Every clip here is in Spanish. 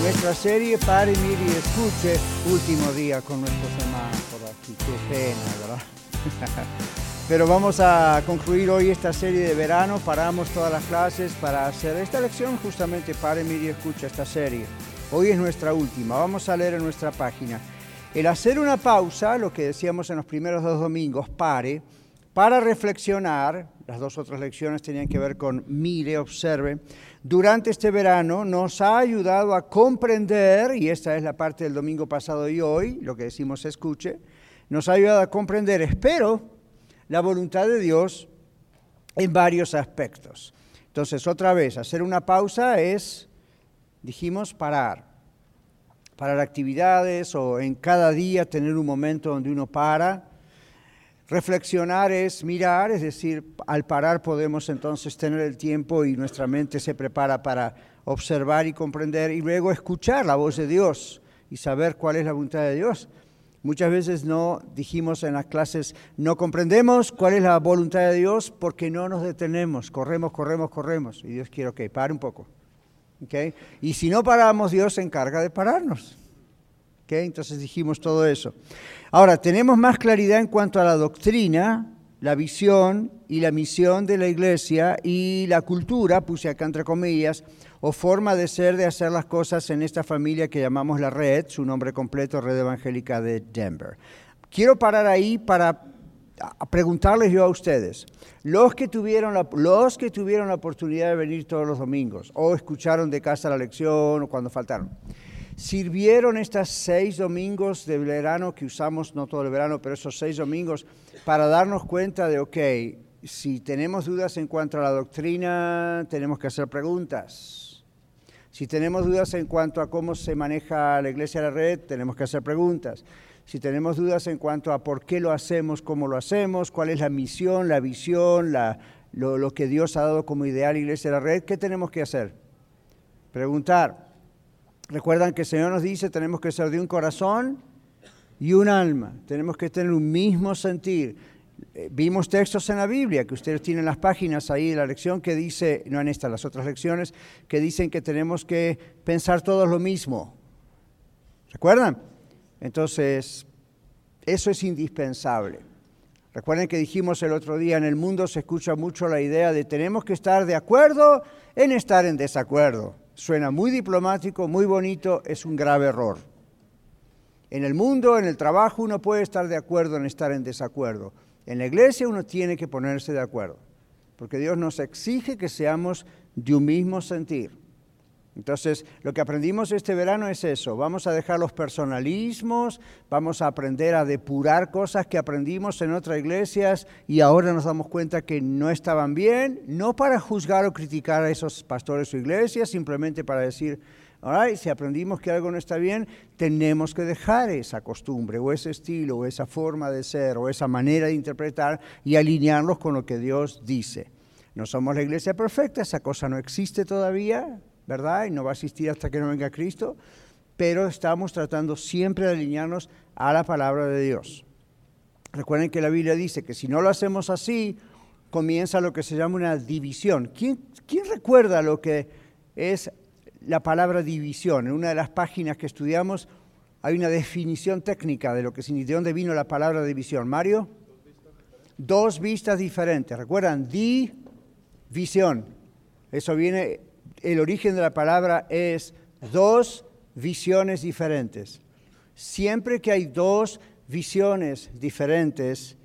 nuestra serie Pare, Mire y Escuche, último día con nuestros hermanos por aquí. Qué pena, ¿verdad? Pero vamos a concluir hoy esta serie de verano, paramos todas las clases para hacer esta lección, justamente Pare, Mire y Escuche esta serie. Hoy es nuestra última, vamos a leer en nuestra página. El hacer una pausa, lo que decíamos en los primeros dos domingos, pare, para reflexionar, las dos otras lecciones tenían que ver con mire, observe, durante este verano nos ha ayudado a comprender, y esta es la parte del domingo pasado y hoy, lo que decimos escuche, nos ha ayudado a comprender, espero, la voluntad de Dios en varios aspectos. Entonces, otra vez, hacer una pausa es, dijimos, parar. Parar actividades o en cada día tener un momento donde uno para Reflexionar es mirar, es decir, al parar podemos entonces tener el tiempo y nuestra mente se prepara para observar y comprender y luego escuchar la voz de Dios y saber cuál es la voluntad de Dios. Muchas veces no dijimos en las clases, no comprendemos cuál es la voluntad de Dios porque no nos detenemos, corremos, corremos, corremos. Y Dios quiere, ok, pare un poco. ¿Okay? Y si no paramos, Dios se encarga de pararnos. ¿Okay? Entonces dijimos todo eso. Ahora, tenemos más claridad en cuanto a la doctrina, la visión y la misión de la iglesia y la cultura, puse acá entre comillas, o forma de ser, de hacer las cosas en esta familia que llamamos la red, su nombre completo, Red Evangélica de Denver. Quiero parar ahí para preguntarles yo a ustedes, los que, tuvieron la, los que tuvieron la oportunidad de venir todos los domingos, o escucharon de casa la lección, o cuando faltaron, sirvieron estas seis domingos de verano que usamos, no todo el verano, pero esos seis domingos, para darnos cuenta de, ok, si tenemos dudas en cuanto a la doctrina, tenemos que hacer preguntas. Si tenemos dudas en cuanto a cómo se maneja la iglesia de la red, tenemos que hacer preguntas. Si tenemos dudas en cuanto a por qué lo hacemos, cómo lo hacemos, cuál es la misión, la visión, lo, lo que Dios ha dado como ideal iglesia de la red, ¿qué tenemos que hacer? Preguntar. Recuerdan que el Señor nos dice, tenemos que ser de un corazón y un alma, tenemos que tener un mismo sentir. Eh, vimos textos en la Biblia, que ustedes tienen las páginas ahí de la lección, que dice, no en esta, las otras lecciones, que dicen que tenemos que pensar todos lo mismo. ¿Recuerdan? Entonces, eso es indispensable. Recuerden que dijimos el otro día, en el mundo se escucha mucho la idea de tenemos que estar de acuerdo en estar en desacuerdo. Suena muy diplomático, muy bonito, es un grave error. En el mundo, en el trabajo, uno puede estar de acuerdo en estar en desacuerdo. En la iglesia uno tiene que ponerse de acuerdo, porque Dios nos exige que seamos de un mismo sentir. Entonces, lo que aprendimos este verano es eso, vamos a dejar los personalismos, vamos a aprender a depurar cosas que aprendimos en otras iglesias y ahora nos damos cuenta que no estaban bien, no para juzgar o criticar a esos pastores o iglesias, simplemente para decir, right, si aprendimos que algo no está bien, tenemos que dejar esa costumbre o ese estilo o esa forma de ser o esa manera de interpretar y alinearlos con lo que Dios dice. No somos la iglesia perfecta, esa cosa no existe todavía, ¿verdad? Y no va a existir hasta que no venga Cristo, pero estamos tratando siempre de alinearnos a la palabra de Dios. Recuerden que la Biblia dice que si no lo hacemos así, comienza lo que se llama una división. ¿Quién, recuerda lo que es la palabra división? En una de las páginas que estudiamos hay una definición técnica de lo que significa, de dónde vino la palabra división. Mario, dos vistas diferentes. ¿Recuerdan? División. Eso viene el origen de la palabra es dos visiones diferentes. Siempre que hay dos visiones diferentes,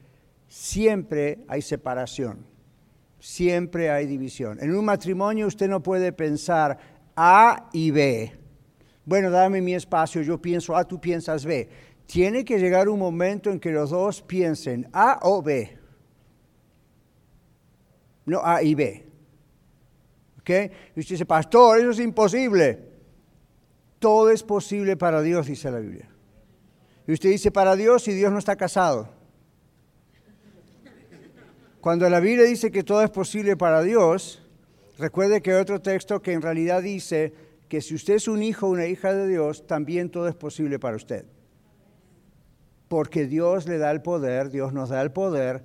siempre hay separación, siempre hay división. En un matrimonio usted no puede pensar A y B. Bueno, dame mi espacio, yo pienso A, tú piensas B. Tiene que llegar un momento en que los dos piensen A o B. No A y B. Y usted dice, pastor, eso es imposible. Todo es posible para Dios, dice la Biblia. Y usted dice, para Dios, y Dios no está casado. Cuando la Biblia dice que todo es posible para Dios, recuerde que hay otro texto que en realidad dice que si usted es un hijo o una hija de Dios, también todo es posible para usted. Porque Dios le da el poder, Dios nos da el poder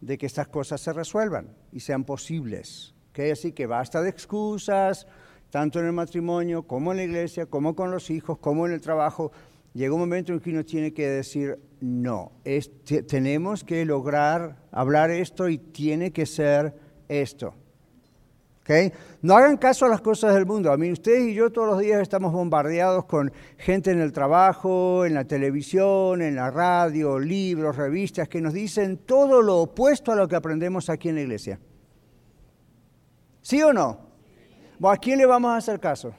de que estas cosas se resuelvan y sean posibles. ¿Okay? Así que basta de excusas, tanto en el matrimonio como en la iglesia, como con los hijos, como en el trabajo. Llega un momento en que uno tiene que decir, no, tenemos que lograr hablar esto y tiene que ser esto. ¿Okay? No hagan caso a las cosas del mundo. A mí, ustedes y yo todos los días estamos bombardeados con gente en el trabajo, en la televisión, en la radio, libros, revistas, que nos dicen todo lo opuesto a lo que aprendemos aquí en la iglesia. ¿Sí o no? ¿A quién le vamos a hacer caso?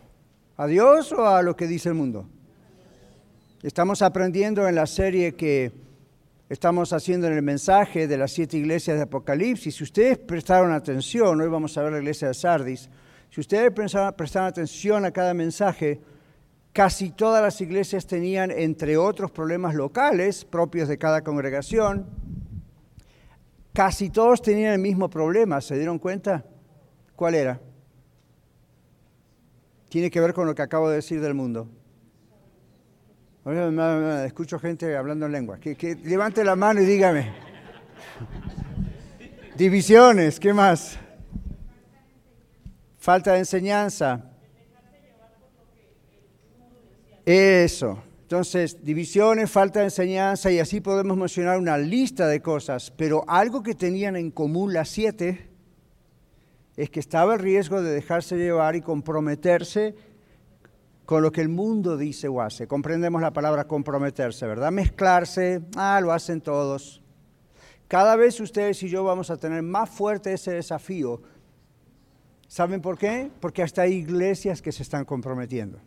¿A Dios o a lo que dice el mundo? Estamos aprendiendo en la serie que estamos haciendo en el mensaje de las siete iglesias de Apocalipsis. Si ustedes prestaron atención, hoy vamos a ver la iglesia de Sardis, si ustedes prestaron atención a cada mensaje, casi todas las iglesias tenían, entre otros problemas locales propios de cada congregación, casi todos tenían el mismo problema, ¿se dieron cuenta? ¿Cuál era? Tiene que ver con lo que acabo de decir del mundo. Escucho gente hablando en lengua. Que, levante la mano y dígame. Divisiones, ¿qué más? Falta de enseñanza. Eso. Entonces, divisiones, falta de enseñanza y así podemos mencionar una lista de cosas, pero algo que tenían en común las siete es que estaba el riesgo de dejarse llevar y comprometerse con lo que el mundo dice o hace. Comprendemos la palabra comprometerse, ¿verdad? Mezclarse, ah, lo hacen todos. Cada vez ustedes y yo vamos a tener más fuerte ese desafío. ¿Saben por qué? Porque hasta hay iglesias que se están comprometiendo.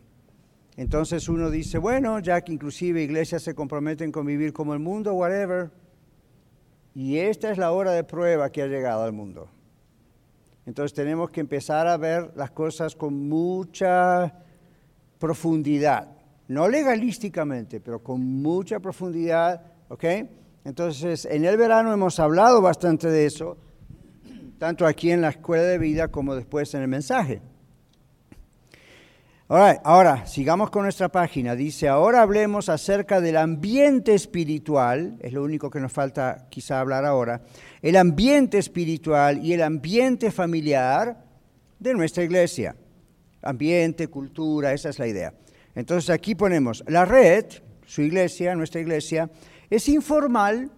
Entonces uno dice, bueno, ya que inclusive iglesias se comprometen con vivir como el mundo, whatever. Y esta es la hora de prueba que ha llegado al mundo. Entonces tenemos que empezar a ver las cosas con mucha profundidad, no legalísticamente, pero con mucha profundidad, ¿ok? Entonces, en el verano hemos hablado bastante de eso, tanto aquí en la escuela de vida como después en el mensaje. Ahora, sigamos con nuestra página. Dice, ahora hablemos acerca del ambiente espiritual, es lo único que nos falta quizá hablar ahora, el ambiente espiritual y el ambiente familiar de nuestra iglesia ambiente, cultura, esa es la idea. Entonces aquí ponemos, la red, su iglesia, nuestra iglesia, es informal,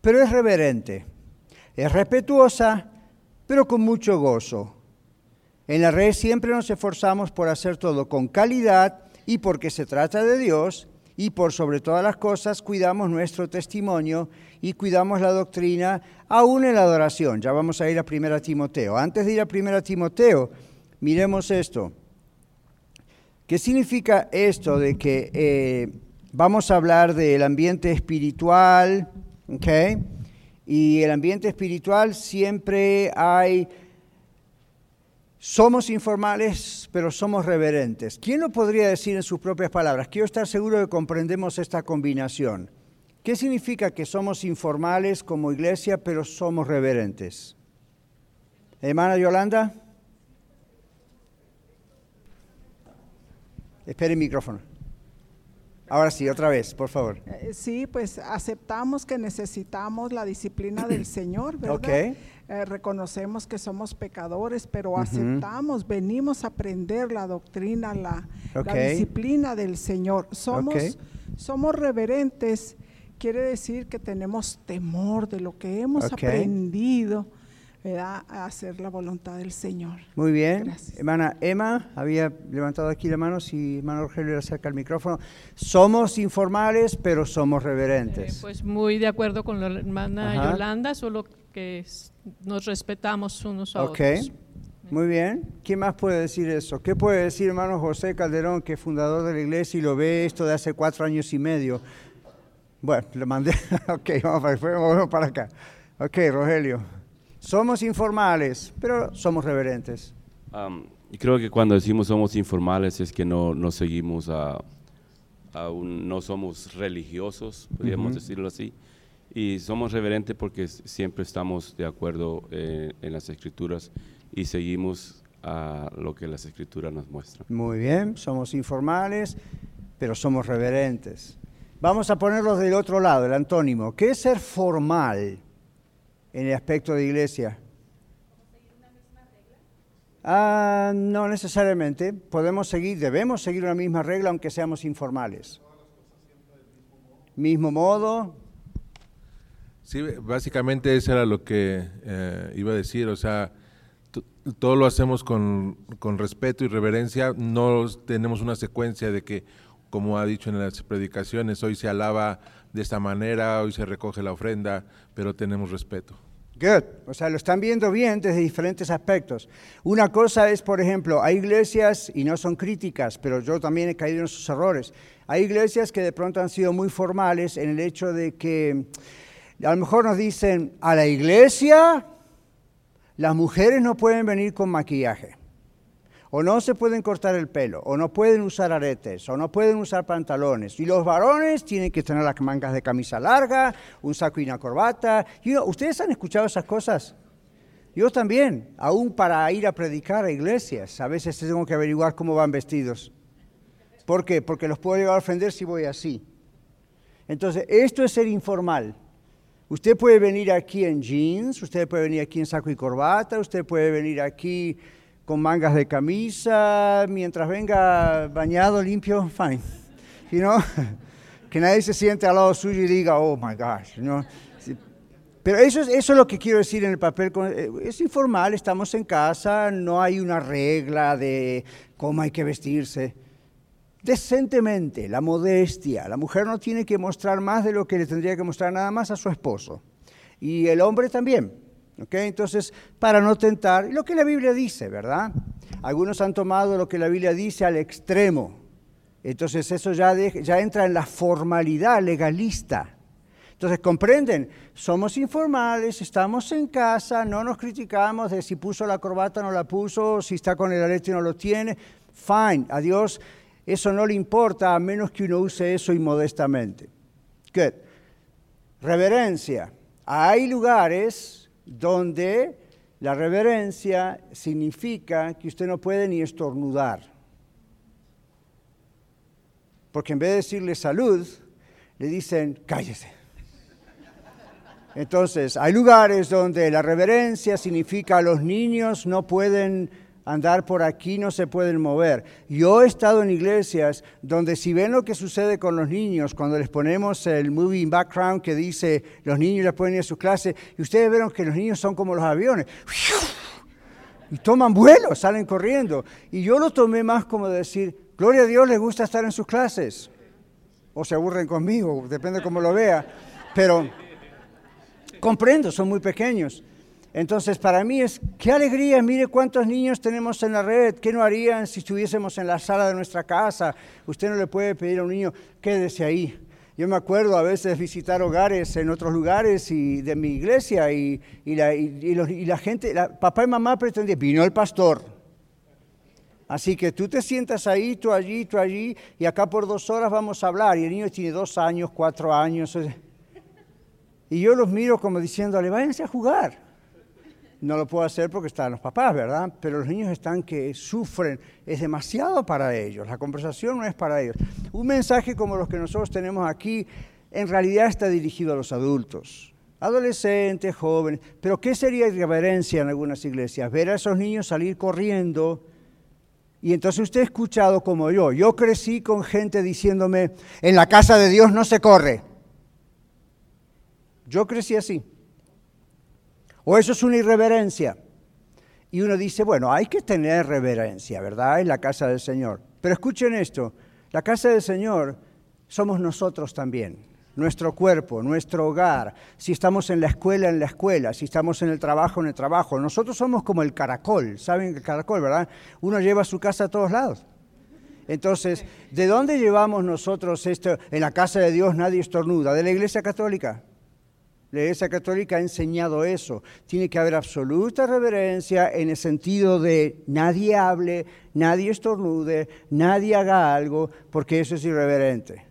pero es reverente, es respetuosa, pero con mucho gozo. En la red siempre nos esforzamos por hacer todo con calidad y porque se trata de Dios y por sobre todas las cosas cuidamos nuestro testimonio y cuidamos la doctrina aún en la adoración. Ya vamos a ir a 1 Timoteo. Antes de ir a 1 Timoteo, Miremos esto. ¿Qué significa esto de que eh, vamos a hablar del ambiente espiritual? ¿okay? Y el ambiente espiritual siempre hay... Somos informales, pero somos reverentes. ¿Quién lo podría decir en sus propias palabras? Quiero estar seguro de que comprendemos esta combinación. ¿Qué significa que somos informales como iglesia, pero somos reverentes? Hermana Yolanda. Espere el micrófono. Ahora sí, otra vez, por favor. Eh, sí, pues aceptamos que necesitamos la disciplina del Señor, ¿verdad? Okay. Eh, reconocemos que somos pecadores, pero aceptamos, venimos a aprender la doctrina, la, disciplina del Señor. Somos, somos reverentes, quiere decir que tenemos temor de lo que hemos aprendido a hacer la voluntad del Señor. Muy bien. Hermana Emma había levantado aquí la mano, si hermano Rogelio le acerca el micrófono. Somos informales, pero somos reverentes. Eh, pues muy de acuerdo con la hermana Yolanda, solo que nos respetamos unos a otros. Muy bien. ¿Quién más puede decir eso? ¿Qué puede decir hermano José Calderón, que es fundador de la iglesia y lo ve esto de hace cuatro años y medio? Bueno, le mandé. ok, vamos para, vamos para acá. Ok, Rogelio. Somos informales, pero somos reverentes. y creo que cuando decimos somos informales es que no, no seguimos a, no somos religiosos, podríamos decirlo así. Y somos reverentes porque siempre estamos de acuerdo eh, en las escrituras y seguimos a lo que las escrituras nos muestran. Muy bien, somos informales, pero somos reverentes. Vamos a ponerlos del otro lado, el antónimo. ¿Qué es ser formal en el aspecto de iglesia? Ah, no necesariamente. Podemos seguir, debemos seguir una misma regla aunque seamos informales. Mismo modo. Sí, básicamente eso era lo que eh, iba a decir. O sea, todo lo hacemos con, respeto y reverencia, no tenemos una secuencia de que, como ha dicho en las predicaciones, hoy se alaba de esta manera, hoy se recoge la ofrenda, pero tenemos respeto. Good. O sea, lo están viendo bien desde diferentes aspectos. Una cosa es, por ejemplo, hay iglesias, y no son críticas, pero yo también he caído en esos errores, hay iglesias que de pronto han sido muy formales en el hecho de que a lo mejor nos dicen, a la iglesia las mujeres no pueden venir con maquillaje, o no se pueden cortar el pelo, o no pueden usar aretes, o no pueden usar pantalones. Y los varones tienen que tener las mangas de camisa larga, un saco y una corbata. ¿Ustedes han escuchado esas cosas? Yo también, aún para ir a predicar a iglesias, a veces tengo que averiguar cómo van vestidos. ¿Por qué? Porque los puedo llevar a ofender si voy así. Entonces, esto es ser informal. Usted puede venir aquí en jeans, usted puede venir aquí en saco y corbata, usted puede venir aquí con mangas de camisa, mientras venga bañado, limpio, fine. You know? que nadie se siente al lado suyo y diga, oh my gosh. Pero eso es, eso es lo que quiero decir en el papel. Eh, es informal, estamos en casa, no hay una regla de cómo hay que vestirse decentemente, la modestia. La mujer no tiene que mostrar más de lo que le tendría que mostrar nada más a su esposo. Y el hombre también. Entonces, para no tentar, lo que la Biblia dice, ¿verdad? Algunos han tomado lo que la Biblia dice al extremo. Entonces eso ya, ya entra en la formalidad legalista. Entonces, comprenden, somos informales, estamos en casa, no nos criticamos de si puso la corbata o no la puso, si está con el arete o no lo tiene. Fine, adiós eso no le importa a menos que uno use eso inmodestamente. Good. Reverencia. Hay lugares donde la reverencia significa que usted no puede ni estornudar. Porque en vez de decirle salud, le dicen cállese. Entonces, hay lugares donde la reverencia significa los niños no pueden andar por aquí, no se pueden mover. Yo he estado en iglesias donde si ven lo que sucede con los niños, cuando les ponemos el moving background que dice los niños les pueden ir a sus clases, y ustedes vieron que los niños son como los aviones. Y toman vuelo, salen corriendo. Y yo lo tomé más como decir, gloria a Dios, les gusta estar en sus clases. O se aburren conmigo, depende cómo lo vea. Pero comprendo, son muy pequeños. Entonces, para mí es, qué alegría, mire cuántos niños tenemos en la red, ¿qué no harían si estuviésemos en la sala de nuestra casa? Usted no le puede pedir a un niño, quédese ahí. Yo me acuerdo a veces visitar hogares en otros lugares y de mi iglesia y, la, gente, papá y mamá pretendían, vino el pastor. Así que tú te sientas ahí, tú allí, tú allí, y acá por dos horas vamos a hablar. Y el niño tiene dos años, cuatro años. Y yo los miro como diciéndole, váyanse a jugar. No lo puedo hacer porque están los papás, ¿verdad? Pero los niños están que sufren, es demasiado para ellos, la conversación no es para ellos. Un mensaje como los que nosotros tenemos aquí en realidad está dirigido a los adultos, adolescentes, jóvenes, pero ¿qué sería irreverencia en algunas iglesias? Ver a esos niños salir corriendo. Y entonces usted ha escuchado como yo, yo crecí con gente diciéndome, en la casa de Dios no se corre. Yo crecí así. O eso es una irreverencia. Y uno dice, bueno, hay que tener reverencia, ¿verdad? En la casa del Señor. Pero escuchen esto, la casa del Señor somos nosotros también, nuestro cuerpo, nuestro hogar, si estamos en la escuela, en la escuela, si estamos en el trabajo, en el trabajo. Nosotros somos como el caracol, ¿saben el caracol, verdad? Uno lleva su casa a todos lados. Entonces, ¿de dónde llevamos nosotros esto? En la casa de Dios nadie estornuda, de la iglesia católica. La Iglesia Católica ha enseñado eso. Tiene que haber absoluta reverencia en el sentido de nadie hable, nadie estornude, nadie haga algo, porque eso es irreverente.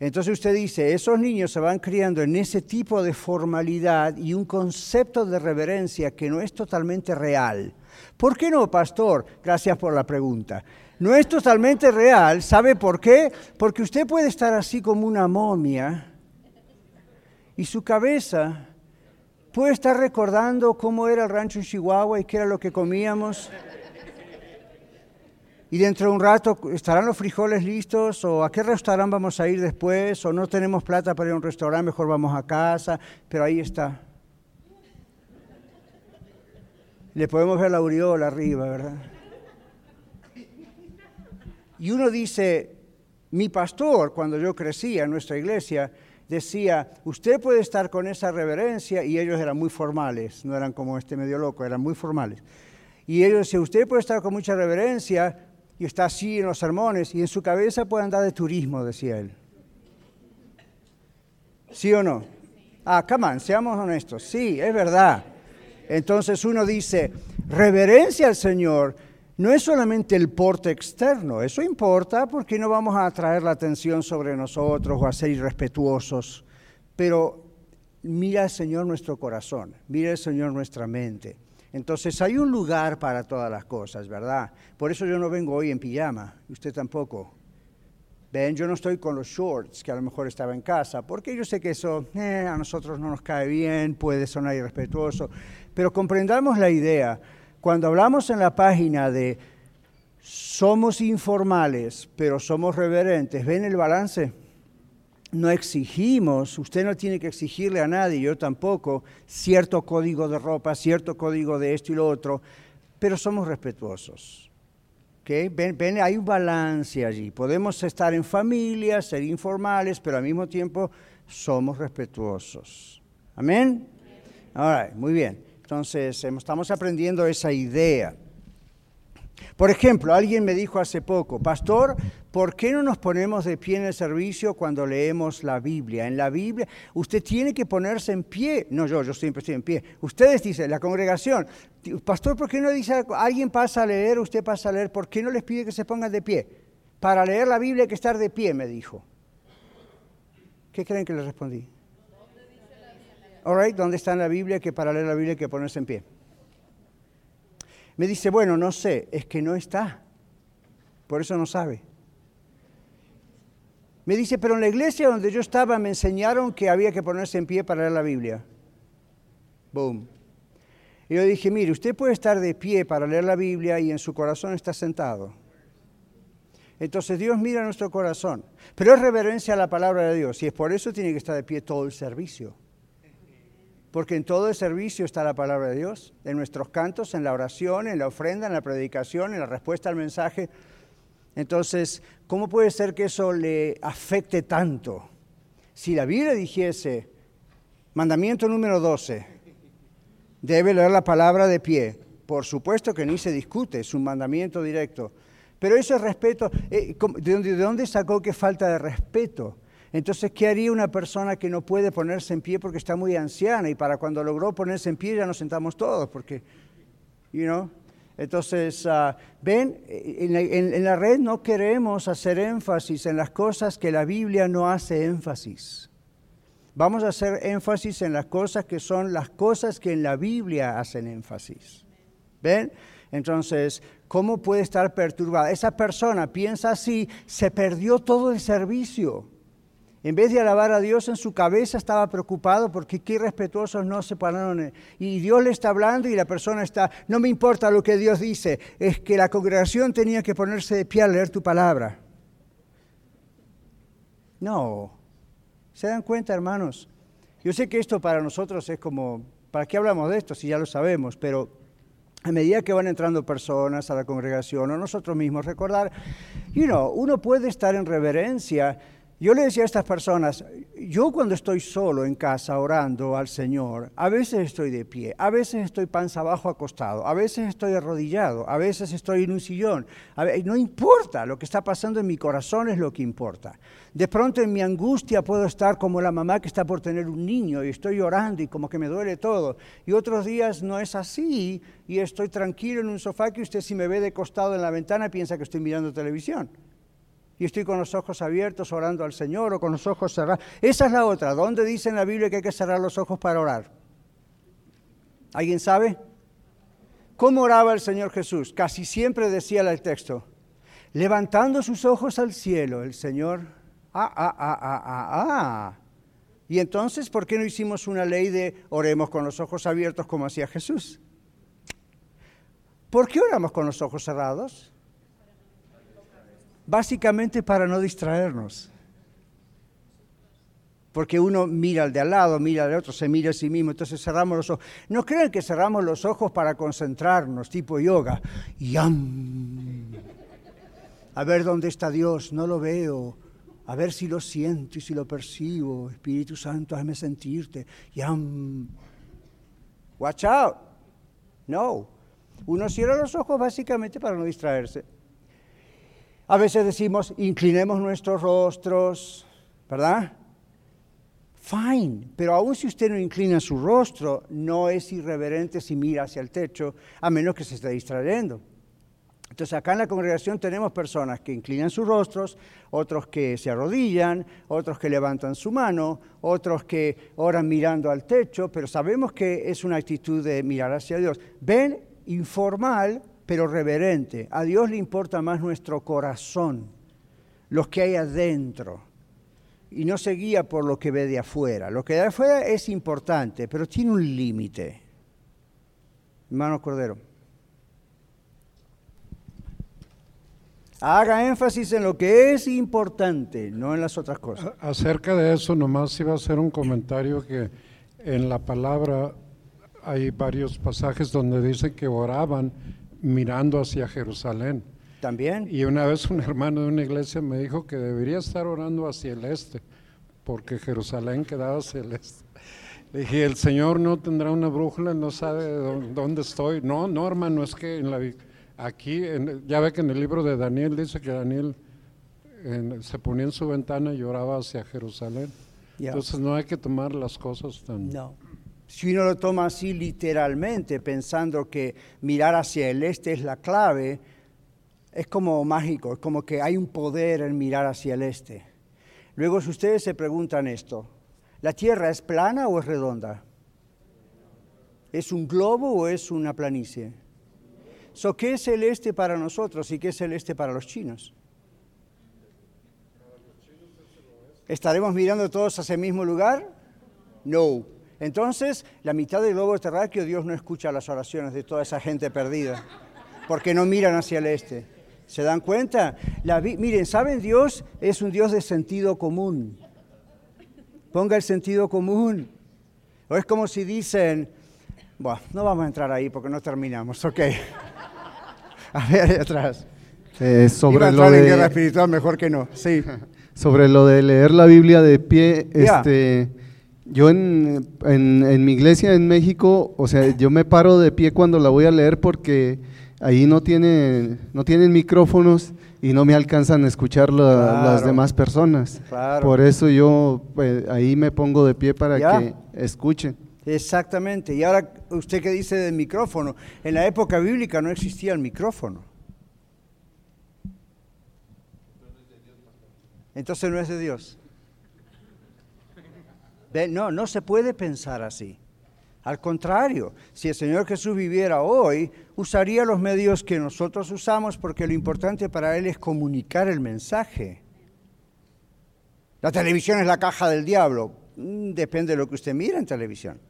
Entonces usted dice, esos niños se van criando en ese tipo de formalidad y un concepto de reverencia que no es totalmente real. ¿Por qué no, pastor? Gracias por la pregunta. No es totalmente real. ¿Sabe por qué? Porque usted puede estar así como una momia y su cabeza puede estar recordando cómo era el rancho en Chihuahua y qué era lo que comíamos. Y dentro de un rato estarán los frijoles listos o a qué restaurante vamos a ir después o no tenemos plata para ir a un restaurante, mejor vamos a casa, pero ahí está. Le podemos ver la aureola arriba, ¿verdad? Y uno dice, mi pastor, cuando yo crecía en nuestra iglesia, decía, usted puede estar con esa reverencia, y ellos eran muy formales, no eran como este medio loco, eran muy formales. Y ellos decían, usted puede estar con mucha reverencia, y está así en los sermones y en su cabeza puede andar de turismo, decía él. ¿Sí o no? Ah, come on, seamos honestos. Sí, es verdad. Entonces uno dice, reverencia al Señor no es solamente el porte externo, eso importa porque no vamos a atraer la atención sobre nosotros o a ser irrespetuosos, pero mira al Señor nuestro corazón, mira al Señor nuestra mente. Entonces hay un lugar para todas las cosas, ¿verdad? Por eso yo no vengo hoy en pijama, usted tampoco. Ven, yo no estoy con los shorts que a lo mejor estaba en casa, porque yo sé que eso eh, a nosotros no nos cae bien, puede sonar irrespetuoso, pero comprendamos la idea. Cuando hablamos en la página de somos informales, pero somos reverentes, ¿ven el balance? no exigimos, usted no tiene que exigirle a nadie, yo tampoco, cierto código de ropa, cierto código de esto y lo otro, pero somos respetuosos. ¿Okay? Ven, hay un balance allí. Podemos estar en familia, ser informales, pero al mismo tiempo somos respetuosos. Amén. Ahora, muy bien. Entonces, estamos aprendiendo esa idea. Por ejemplo, alguien me dijo hace poco, pastor, ¿por qué no nos ponemos de pie en el servicio cuando leemos la Biblia? En la Biblia usted tiene que ponerse en pie. No yo, yo siempre estoy en pie. Ustedes dicen, la congregación, pastor, ¿por qué no dice alguien pasa a leer, usted pasa a leer? ¿Por qué no les pide que se pongan de pie? Para leer la Biblia hay que estar de pie, me dijo. ¿Qué creen que le respondí? ¿Dónde está en la Biblia que para leer la Biblia hay que ponerse en pie? Me dice, bueno, no sé, es que no está. Por eso no sabe. Me dice, pero en la iglesia donde yo estaba me enseñaron que había que ponerse en pie para leer la Biblia. Boom. Y yo dije, mire, usted puede estar de pie para leer la Biblia y en su corazón está sentado. Entonces Dios mira nuestro corazón. Pero es reverencia a la palabra de Dios y es por eso tiene que estar de pie todo el servicio. Porque en todo el servicio está la palabra de Dios, en nuestros cantos, en la oración, en la ofrenda, en la predicación, en la respuesta al mensaje. Entonces, ¿cómo puede ser que eso le afecte tanto? Si la Biblia dijese, mandamiento número 12, debe leer la palabra de pie. Por supuesto que ni se discute, es un mandamiento directo. Pero eso es respeto. Eh, ¿De dónde sacó que falta de respeto? Entonces, ¿qué haría una persona que no puede ponerse en pie porque está muy anciana y para cuando logró ponerse en pie ya nos sentamos todos? Porque, you know. Entonces, ah, ven, en la, red no queremos hacer énfasis en las cosas que la Biblia no hace énfasis. Vamos a hacer énfasis en las cosas que son las cosas que en la Biblia hacen énfasis. ¿Ven? Entonces, ¿cómo puede estar perturbada? Esa persona piensa así, se perdió todo el servicio. En vez de alabar a Dios en su cabeza estaba preocupado porque qué irrespetuosos no se pararon. Y Dios le está hablando y la persona está, no me importa lo que Dios dice, es que la congregación tenía que ponerse de pie a leer tu palabra. No, ¿se dan cuenta hermanos? Yo sé que esto para nosotros es como, ¿para qué hablamos de esto si ya lo sabemos? Pero a medida que van entrando personas a la congregación o nosotros mismos, recordar, you know, uno puede estar en reverencia yo le decía a estas personas, yo cuando estoy solo en casa orando al Señor, a veces estoy de pie, a veces estoy panza abajo acostado, a veces estoy arrodillado, a veces estoy en un sillón. no importa, lo que está pasando en mi corazón es lo que importa. De pronto en mi angustia puedo estar como la mamá que está por tener un niño y estoy llorando y como que me duele todo. Y otros días no es así y estoy tranquilo en un sofá que usted si me ve de costado en la ventana piensa que estoy mirando televisión. Y estoy con los ojos abiertos orando al Señor o con los ojos cerrados. Esa es la otra. ¿Dónde dice en la Biblia que hay que cerrar los ojos para orar? ¿Alguien sabe? ¿Cómo oraba el Señor Jesús? Casi siempre decía el texto, levantando sus ojos al cielo, el Señor, ah, ah, ah, ah, ah, ah. Y entonces, ¿por qué no hicimos una ley de oremos con los ojos abiertos como hacía Jesús? ¿Por qué oramos con los ojos cerrados? Básicamente para no distraernos. Porque uno mira al de al lado, mira al otro, se mira a sí mismo, entonces cerramos los ojos. No crean que cerramos los ojos para concentrarnos, tipo yoga. Yam. A ver dónde está Dios, no lo veo. A ver si lo siento y si lo percibo. Espíritu Santo, hazme sentirte. Yam. Watch out. No. Uno cierra los ojos básicamente para no distraerse. A veces decimos, inclinemos nuestros rostros, ¿verdad? Fine, pero aun si usted no inclina su rostro, no es irreverente si mira hacia el techo, a menos que se esté distrayendo. Entonces acá en la congregación tenemos personas que inclinan sus rostros, otros que se arrodillan, otros que levantan su mano, otros que oran mirando al techo, pero sabemos que es una actitud de mirar hacia Dios. Ven, informal, pero reverente. A Dios le importa más nuestro corazón, lo que hay adentro. Y no se guía por lo que ve de afuera. Lo que de afuera es importante, pero tiene un límite. Hermano Cordero. Haga énfasis en lo que es importante, no en las otras cosas. Acerca de eso, nomás iba a hacer un comentario que en la palabra hay varios pasajes donde dice que oraban mirando hacia Jerusalén. También. Y una vez un hermano de una iglesia me dijo que debería estar orando hacia el este, porque Jerusalén quedaba hacia el este. Le dije, el Señor no tendrá una brújula, no sabe dónde estoy. No, no, hermano, es que en la, aquí, ya ve que en el libro de Daniel dice que Daniel se ponía en su ventana y oraba hacia Jerusalén. Entonces no hay que tomar las cosas tan... No. Si uno lo toma así literalmente, pensando que mirar hacia el este es la clave, es como mágico, es como que hay un poder en mirar hacia el este. Luego, si ustedes se preguntan esto, ¿la Tierra es plana o es redonda? ¿Es un globo o es una planicie? So, ¿Qué es el este para nosotros y qué es el este para los chinos? ¿Estaremos mirando todos hacia el mismo lugar? No. Entonces, la mitad del globo terráqueo, Dios no escucha las oraciones de toda esa gente perdida, porque no miran hacia el este. ¿Se dan cuenta? miren, ¿saben? Dios es un Dios de sentido común. Ponga el sentido común. O es como si dicen, bueno, no vamos a entrar ahí porque no terminamos, ok. A ver, ahí atrás. Eh, sobre lo de guerra espiritual mejor que no, sí. Sobre lo de leer la Biblia de pie, este yo en, en, mi iglesia en México, o sea, yo me paro de pie cuando la voy a leer porque ahí no, tiene, no tienen micrófonos y no me alcanzan a escuchar las demás personas. Por eso yo pues, ahí me pongo de pie para que escuchen. Exactamente. Y ahora, ¿usted qué dice del micrófono? En la época bíblica no existía el micrófono. Entonces no es de Dios. No, no se puede pensar así. Al contrario, si el Señor Jesús viviera hoy, usaría los medios que nosotros usamos porque lo importante para Él es comunicar el mensaje. La televisión es la caja del diablo. Mm, depende de lo que usted mira en televisión.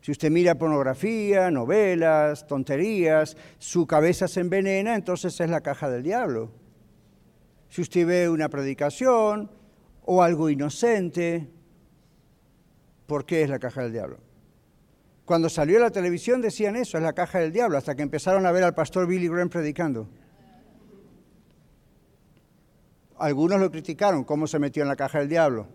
Si usted mira pornografía, novelas, tonterías, su cabeza se envenena, entonces es la caja del diablo. Si usted ve una predicación o algo inocente, por qué es la caja del diablo. Cuando salió la televisión decían eso, es la caja del diablo, hasta que empezaron a ver al pastor Billy Graham predicando. Algunos lo criticaron, cómo se metió en la caja del diablo.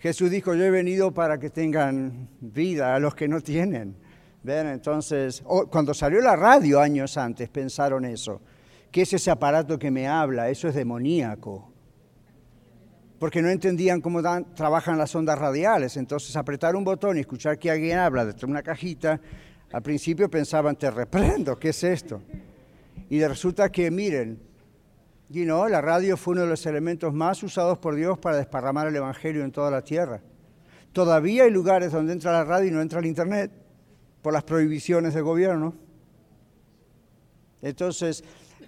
Jesús dijo, yo he venido para que tengan vida a los que no tienen. ¿Ven? Entonces, cuando salió la radio años antes, pensaron eso. ¿Qué es ese aparato que me habla? Eso es demoníaco porque no entendían cómo trabajan las ondas radiales. Entonces, apretar un botón y escuchar que alguien habla de una cajita, al principio pensaban, te reprendo, ¿qué es esto? Y resulta que, miren, you know, la radio fue uno de los elementos más usados por Dios para desparramar el Evangelio en toda la tierra. Todavía hay lugares donde entra la radio y no entra el Internet por las prohibiciones del gobierno. Entonces,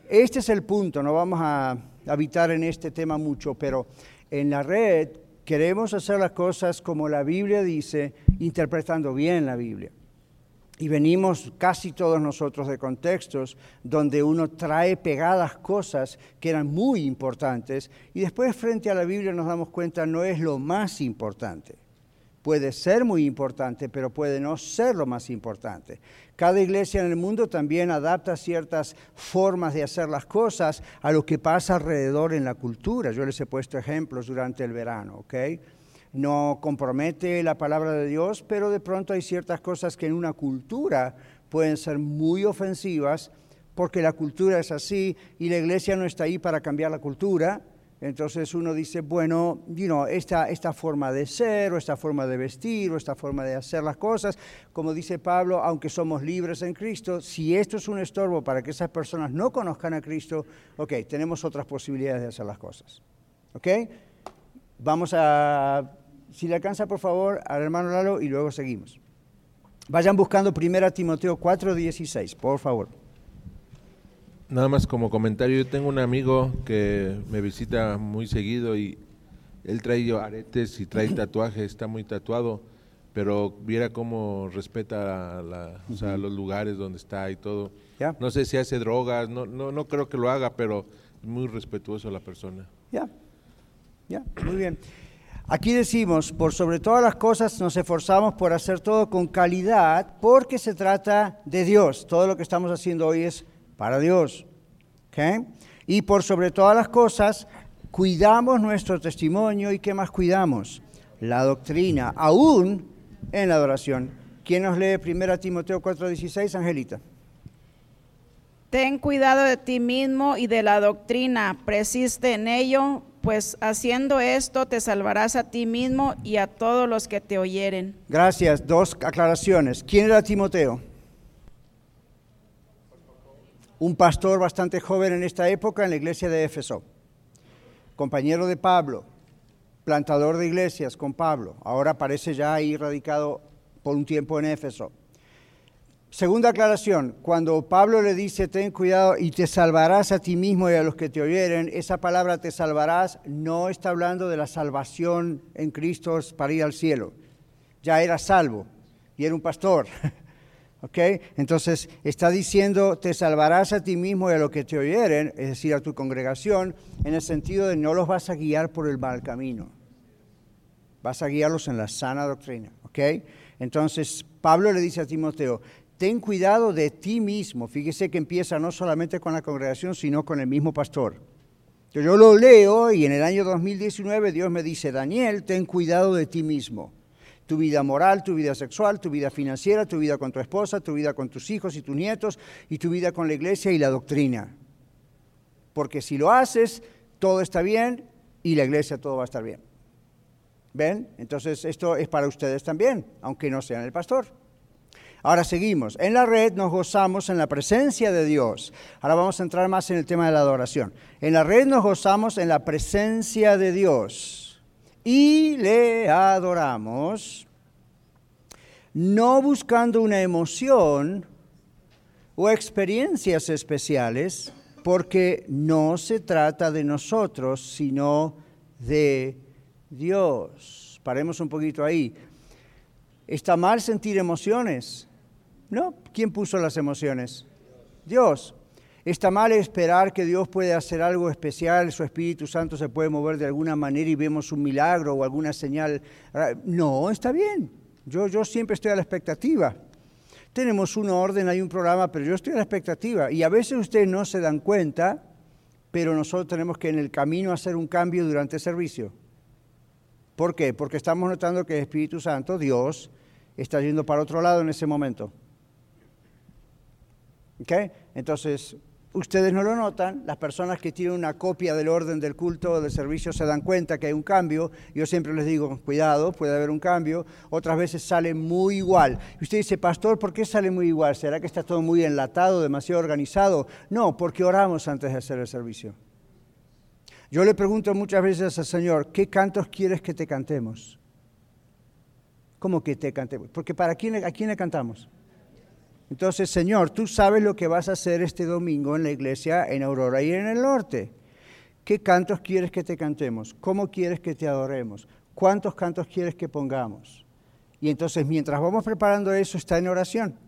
este es el punto, no vamos a habitar en este tema mucho, pero en la red queremos hacer las cosas como la Biblia dice, interpretando bien la Biblia. Y venimos casi todos nosotros de contextos donde uno trae pegadas cosas que eran muy importantes y después frente a la Biblia nos damos cuenta no es lo más importante puede ser muy importante, pero puede no ser lo más importante. Cada iglesia en el mundo también adapta ciertas formas de hacer las cosas a lo que pasa alrededor en la cultura. Yo les he puesto ejemplos durante el verano, ¿ok? No compromete la palabra de Dios, pero de pronto hay ciertas cosas que en una cultura pueden ser muy ofensivas porque la cultura es así y la iglesia no está ahí para cambiar la cultura, entonces uno dice, bueno, you esta, esta forma de ser o esta forma de vestir o esta forma de hacer las cosas, como dice Pablo, aunque somos libres en Cristo, si esto es un estorbo para que esas personas no conozcan a Cristo, ok, tenemos otras posibilidades de hacer las cosas. ¿Ok? Vamos a, si le alcanza por favor al hermano Lalo y luego seguimos. Vayan buscando 1 Timoteo 4:16, por favor. Nada más como comentario, yo tengo un amigo que me visita muy seguido y él trae aretes y trae tatuajes, está muy tatuado, pero viera cómo respeta los lugares donde está y todo. No sé si hace drogas, no, no, no creo que lo haga, pero es muy respetuoso la persona. Ya, ya, muy bien. Aquí decimos, por sobre todas las cosas nos esforzamos por hacer todo con calidad porque se trata de Dios. Todo lo que estamos haciendo hoy es para Dios. Y por sobre todas las cosas, cuidamos nuestro testimonio y ¿qué más cuidamos? La doctrina, aún en la adoración. ¿Quién nos lee 1 Timoteo 4:16, Angelita? Ten cuidado de ti mismo y de la doctrina, persiste en ello, pues haciendo esto te salvarás a ti mismo y a todos los que te oyeren. Gracias. Dos aclaraciones. ¿Quién era Timoteo? Un pastor bastante joven en esta época en la iglesia de Éfeso, compañero de Pablo, plantador de iglesias con Pablo, ahora parece ya ahí radicado por un tiempo en Éfeso. Segunda aclaración, cuando Pablo le dice, ten cuidado y te salvarás a ti mismo y a los que te oyeren, esa palabra te salvarás no está hablando de la salvación en Cristo para ir al cielo. Ya era salvo y era un pastor. Entonces está diciendo, te salvarás a ti mismo y a lo que te oyeren, es decir, a tu congregación, en el sentido de no los vas a guiar por el mal camino. Vas a guiarlos en la sana doctrina. Entonces Pablo le dice a Timoteo, ten cuidado de ti mismo. Fíjese que empieza no solamente con la congregación, sino con el mismo pastor. Yo lo leo y en el año 2019 Dios me dice, Daniel, ten cuidado de ti mismo tu vida moral, tu vida sexual, tu vida financiera, tu vida con tu esposa, tu vida con tus hijos y tus nietos y tu vida con la iglesia y la doctrina. Porque si lo haces, todo está bien y la iglesia todo va a estar bien. ¿Ven? Entonces esto es para ustedes también, aunque no sean el pastor. Ahora seguimos. En la red nos gozamos en la presencia de Dios. Ahora vamos a entrar más en el tema de la adoración. En la red nos gozamos en la presencia de Dios y le adoramos, no buscando una emoción o experiencias especiales, porque no se trata de nosotros, sino de Dios. Paremos un poquito ahí. ¿Está mal sentir emociones? No. ¿Quién puso las emociones? Dios. Está mal esperar que Dios puede hacer algo especial, su Espíritu Santo se puede mover de alguna manera y vemos un milagro o alguna señal. No, está bien. Yo, yo siempre estoy a la expectativa. Tenemos un orden, hay un programa, pero yo estoy a la expectativa. Y a veces ustedes no se dan cuenta, pero nosotros tenemos que en el camino hacer un cambio durante el servicio. ¿Por qué? Porque estamos notando que el Espíritu Santo, Dios, está yendo para otro lado en ese momento. ¿Ok? Entonces, ustedes no lo notan, las personas que tienen una copia del orden del culto o del servicio se dan cuenta que hay un cambio. Yo siempre les digo, cuidado, puede haber un cambio. Otras veces sale muy igual. Y usted dice, pastor, ¿por qué sale muy igual? ¿Será que está todo muy enlatado, demasiado organizado? No, porque oramos antes de hacer el servicio. Yo le pregunto muchas veces al Señor, ¿qué cantos quieres que te cantemos? ¿Cómo que te cantemos? Porque ¿para quién, a quién le cantamos? Entonces, Señor, tú sabes lo que vas a hacer este domingo en la iglesia en Aurora y en el norte. ¿Qué cantos quieres que te cantemos? ¿Cómo quieres que te adoremos? ¿Cuántos cantos quieres que pongamos? Y entonces, mientras vamos preparando eso, está en oración.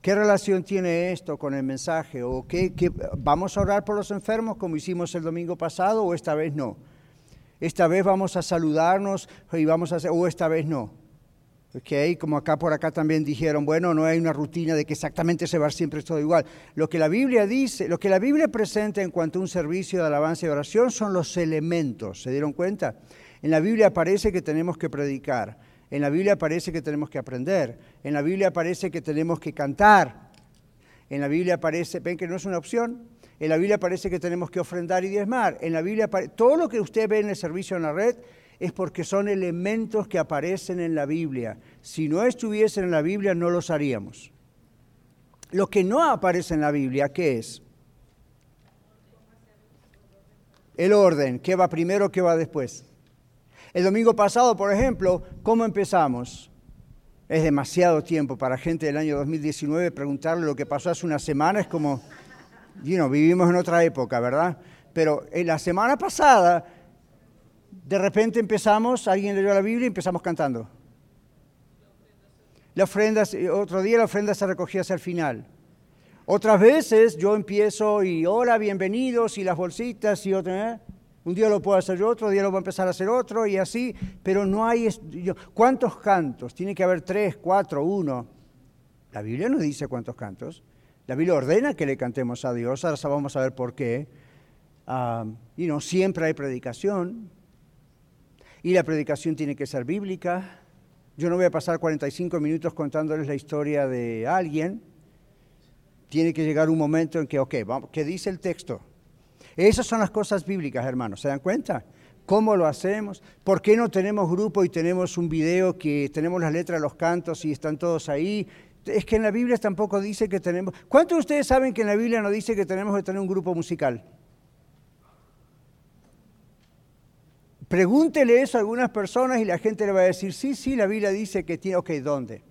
¿Qué relación tiene esto con el mensaje? ¿O qué, vamos a orar por los enfermos como hicimos el domingo pasado o esta vez no? Esta vez vamos a saludarnos y vamos a hacer, o esta vez no. Okay, como acá por acá también dijeron, bueno, no hay una rutina de que exactamente se va siempre todo igual. Lo que la Biblia dice, lo que la Biblia presenta en cuanto a un servicio de alabanza y oración son los elementos. ¿Se dieron cuenta? En la Biblia aparece que tenemos que predicar. En la Biblia aparece que tenemos que aprender. En la Biblia aparece que tenemos que cantar. En la Biblia aparece, ven que no es una opción. En la Biblia aparece que tenemos que ofrendar y diezmar. En la Biblia todo lo que usted ve en el servicio en la red es porque son elementos que aparecen en la Biblia. Si no estuviesen en la Biblia, no los haríamos. Lo que no aparece en la Biblia, ¿qué es? El orden, ¿qué va primero, qué va después? El domingo pasado, por ejemplo, ¿cómo empezamos? Es demasiado tiempo para gente del año 2019 preguntarle lo que pasó hace una semana, es como, you vivimos en otra época, ¿verdad? Pero en la semana pasada de repente empezamos, alguien leyó la Biblia y empezamos cantando. La ofrenda, otro día la ofrenda se recogía hacia el final. Otras veces yo empiezo y hola, bienvenidos y las bolsitas y otro, ¿eh? un día lo puedo hacer yo, otro día lo voy a empezar a hacer otro y así, pero no hay... ¿Cuántos cantos? Tiene que haber tres, cuatro, uno. La Biblia no dice cuántos cantos. La Biblia ordena que le cantemos a Dios, ahora vamos a ver por qué. Ah, y no siempre hay predicación, y la predicación tiene que ser bíblica. Yo no voy a pasar 45 minutos contándoles la historia de alguien. Tiene que llegar un momento en que, ok, ¿qué dice el texto? Esas son las cosas bíblicas, hermanos. ¿Se dan cuenta? ¿Cómo lo hacemos? ¿Por qué no tenemos grupo y tenemos un video que tenemos las letras los cantos y están todos ahí? Es que en la Biblia tampoco dice que tenemos... ¿Cuántos de ustedes saben que en la Biblia no dice que tenemos que tener un grupo musical? Pregúntele eso a algunas personas y la gente le va a decir, sí, sí, la Biblia dice que tiene, ok, ¿dónde?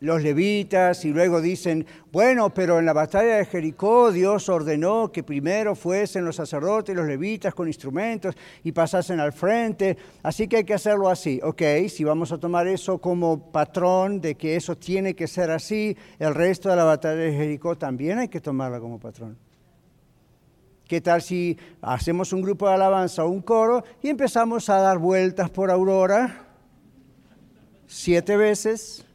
Los levitas y luego dicen, bueno, pero en la batalla de Jericó Dios ordenó que primero fuesen los sacerdotes y los levitas con instrumentos y pasasen al frente, así que hay que hacerlo así. Ok, si vamos a tomar eso como patrón de que eso tiene que ser así, el resto de la batalla de Jericó también hay que tomarla como patrón. ¿Qué tal si hacemos un grupo de alabanza o un coro y empezamos a dar vueltas por Aurora siete veces?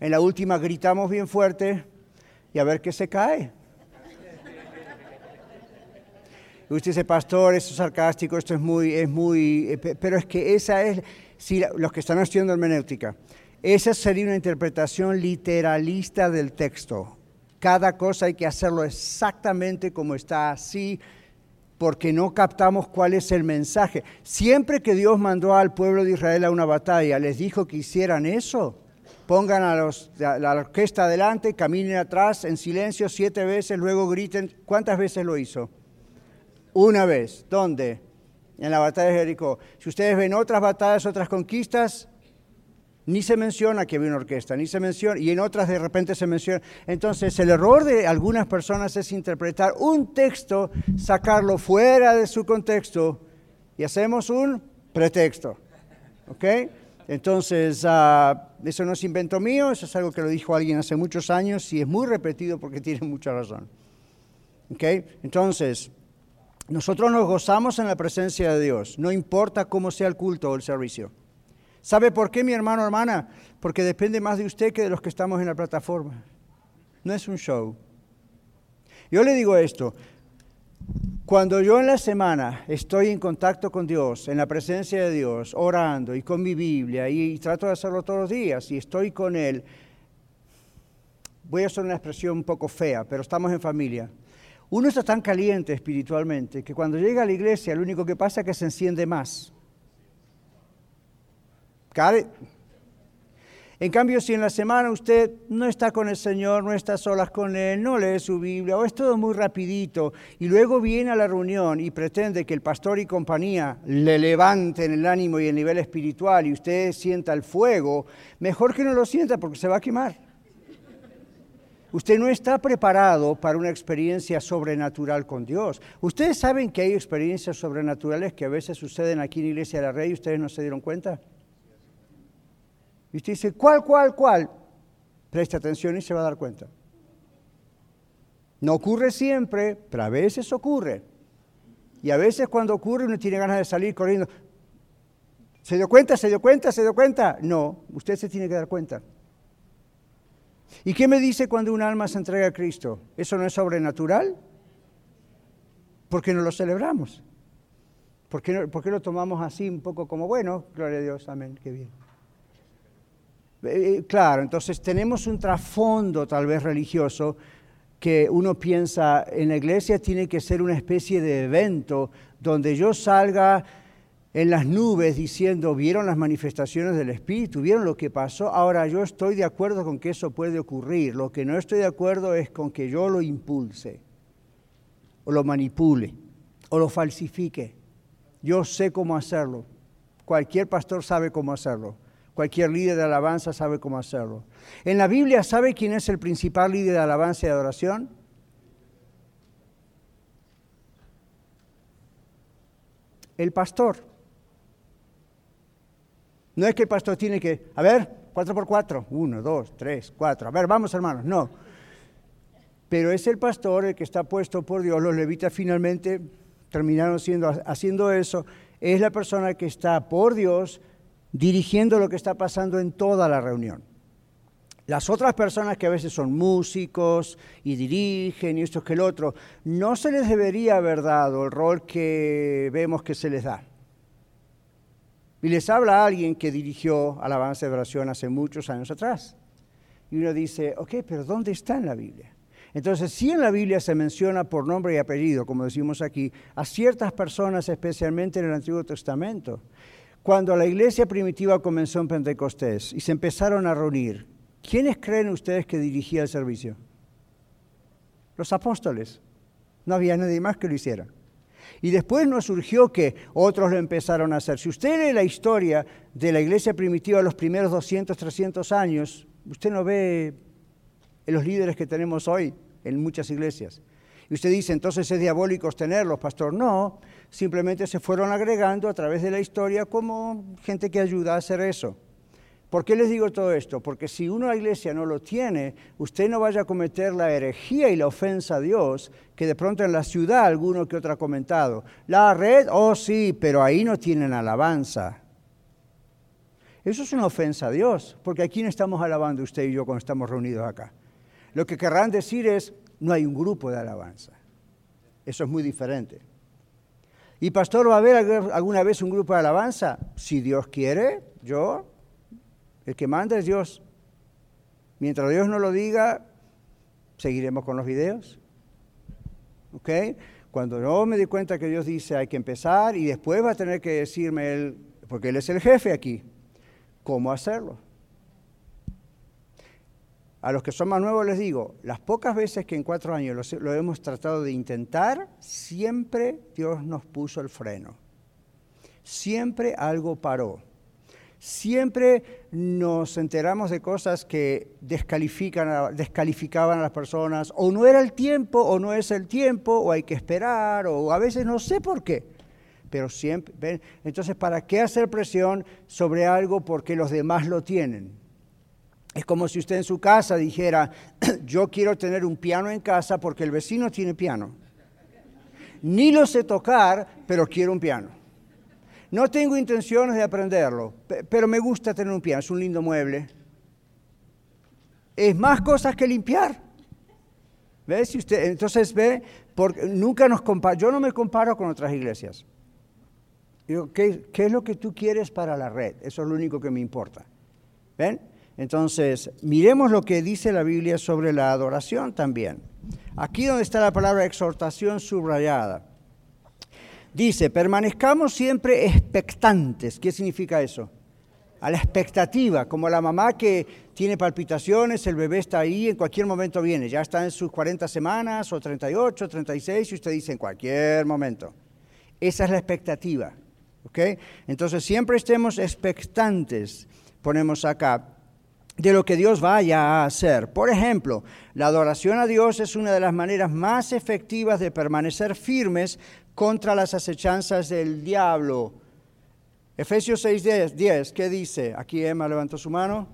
En la última gritamos bien fuerte y a ver qué se cae. Usted dice, pastor, esto es sarcástico, esto es muy, es muy, eh, pero es que esa es, si los que están estudiando hermenéutica, esa sería una interpretación literalista del texto. Cada cosa hay que hacerlo exactamente como está así, porque no captamos cuál es el mensaje. Siempre que Dios mandó al pueblo de Israel a una batalla, les dijo que hicieran eso pongan a, la orquesta adelante, caminen atrás en silencio siete veces, luego griten. ¿Cuántas veces lo hizo? Una vez. ¿Dónde? En la batalla de Jericó. Si ustedes ven otras batallas, otras conquistas, ni se menciona que había una orquesta, ni se menciona, y en otras de repente se menciona. Entonces, el error de algunas personas es interpretar un texto, sacarlo fuera de su contexto y hacemos un pretexto. ¿Ok? Entonces, ah, eso no es invento mío, eso es algo que lo dijo alguien hace muchos años y es muy repetido porque tiene mucha razón. Entonces, nosotros nos gozamos en la presencia de Dios, no importa cómo sea el culto o el servicio. ¿Sabe por qué, mi hermano o hermana? Porque depende más de usted que de los que estamos en la plataforma. No es un show. Yo le digo esto, Cuando yo en la semana estoy en contacto con Dios, en la presencia de Dios, orando y con mi Biblia, y, trato de hacerlo todos los días, y estoy con Él, voy a hacer una expresión un poco fea, pero estamos en familia. Uno está tan caliente espiritualmente que cuando llega a la iglesia lo único que pasa es que se enciende más. En cambio, si en la semana usted no está con el Señor, no está solas con Él, no lee su Biblia, o es todo muy rapidito, y luego viene a la reunión y pretende que el pastor y compañía le levanten el ánimo y el nivel espiritual y usted sienta el fuego, mejor que no lo sienta porque se va a quemar. Usted no está preparado para una experiencia sobrenatural con Dios. Ustedes saben que hay experiencias sobrenaturales que a veces suceden aquí en Iglesia de la Rey y ustedes no se dieron cuenta. Y usted dice, ¿cuál, cuál, cuál? Preste atención y se va a dar cuenta. No ocurre siempre, pero a veces ocurre. Y a veces cuando ocurre uno tiene ganas de salir corriendo. ¿Se dio cuenta? ¿Se dio cuenta? ¿Se dio cuenta? No, usted se tiene que dar cuenta. ¿Y qué me dice cuando un alma se entrega a Cristo? ¿Eso no es sobrenatural? ¿Por qué no lo celebramos? ¿Por qué, ¿Por qué lo tomamos así un poco como, bueno, gloria a Dios, amén, qué bien? Eh, eh, claro, entonces tenemos un trasfondo tal vez religioso que uno piensa en la iglesia tiene que ser una especie de evento donde yo salga en las nubes diciendo, vieron las manifestaciones del Espíritu, vieron lo que pasó, ahora yo estoy de acuerdo con que eso puede ocurrir, lo que no estoy de acuerdo es con que yo lo impulse, o lo manipule, o lo falsifique. Yo sé cómo hacerlo, cualquier pastor sabe cómo hacerlo. Cualquier líder de alabanza sabe cómo hacerlo. En la Biblia, ¿sabe quién es el principal líder de alabanza y adoración? El pastor. No es que el pastor tiene que, a ver, cuatro por cuatro, uno, dos, tres, cuatro, a ver, vamos hermanos, no. Pero es el pastor el que está puesto por Dios. Los levitas finalmente terminaron siendo, haciendo eso. Es la persona que está por Dios dirigiendo lo que está pasando en toda la reunión. Las otras personas que a veces son músicos y dirigen y esto que el otro, no se les debería haber dado el rol que vemos que se les da. Y les habla alguien que dirigió alabanza de oración hace muchos años atrás. Y uno dice, ok, pero ¿dónde está en la Biblia? Entonces, si en la Biblia se menciona por nombre y apellido, como decimos aquí, a ciertas personas, especialmente en el Antiguo Testamento, cuando la iglesia primitiva comenzó en Pentecostés y se empezaron a reunir, ¿quiénes creen ustedes que dirigía el servicio? Los apóstoles. No había nadie más que lo hiciera. Y después nos surgió que otros lo empezaron a hacer. Si usted lee la historia de la iglesia primitiva los primeros 200, 300 años, usted no ve los líderes que tenemos hoy en muchas iglesias. Y usted dice, entonces es diabólico tenerlos, pastor. No, simplemente se fueron agregando a través de la historia como gente que ayuda a hacer eso. ¿Por qué les digo todo esto? Porque si uno la iglesia no lo tiene, usted no vaya a cometer la herejía y la ofensa a Dios que de pronto en la ciudad alguno que otro ha comentado. La red, oh sí, pero ahí no tienen alabanza. Eso es una ofensa a Dios, porque aquí no estamos alabando usted y yo cuando estamos reunidos acá. Lo que querrán decir es, no hay un grupo de alabanza. Eso es muy diferente. ¿Y pastor va a haber alguna vez un grupo de alabanza? Si Dios quiere, yo, el que manda es Dios. Mientras Dios no lo diga, seguiremos con los videos. ¿Ok? Cuando no me di cuenta que Dios dice hay que empezar y después va a tener que decirme Él, porque Él es el jefe aquí, cómo hacerlo. A los que son más nuevos les digo, las pocas veces que en cuatro años lo, hemos tratado de intentar, siempre Dios nos puso el freno. Siempre algo paró. Siempre nos enteramos de cosas que descalifican, descalificaban a las personas, o no era el tiempo, o no es el tiempo, o hay que esperar, o a veces no sé por qué. Pero siempre. Entonces, ¿para qué hacer presión sobre algo porque los demás lo tienen? Es como si usted en su casa dijera, yo quiero tener un piano en casa porque el vecino tiene piano. Ni lo sé tocar, pero quiero un piano. No tengo intenciones de aprenderlo, pero me gusta tener un piano, es un lindo mueble. Es más cosas que limpiar. ¿Ves? usted, entonces ve, porque nunca nos yo no me comparo con otras iglesias. Digo, ¿qué, ¿qué, es lo que tú quieres para la red? Eso es lo único que me importa. ¿Ven? Entonces, miremos lo que dice la Biblia sobre la adoración también. Aquí donde está la palabra exhortación subrayada. Dice, permanezcamos siempre expectantes. ¿Qué significa eso? A la expectativa, como la mamá que tiene palpitaciones, el bebé está ahí, en cualquier momento viene, ya está en sus 40 semanas o 38, 36 y usted dice en cualquier momento. Esa es la expectativa. ¿ok? Entonces siempre estemos expectantes, ponemos acá, de lo que Dios vaya a hacer. Por ejemplo, la adoración a Dios es una de las maneras más efectivas de permanecer firmes contra las acechanzas del diablo. Efesios 6, 10, ¿qué dice? Aquí Emma levantó su mano.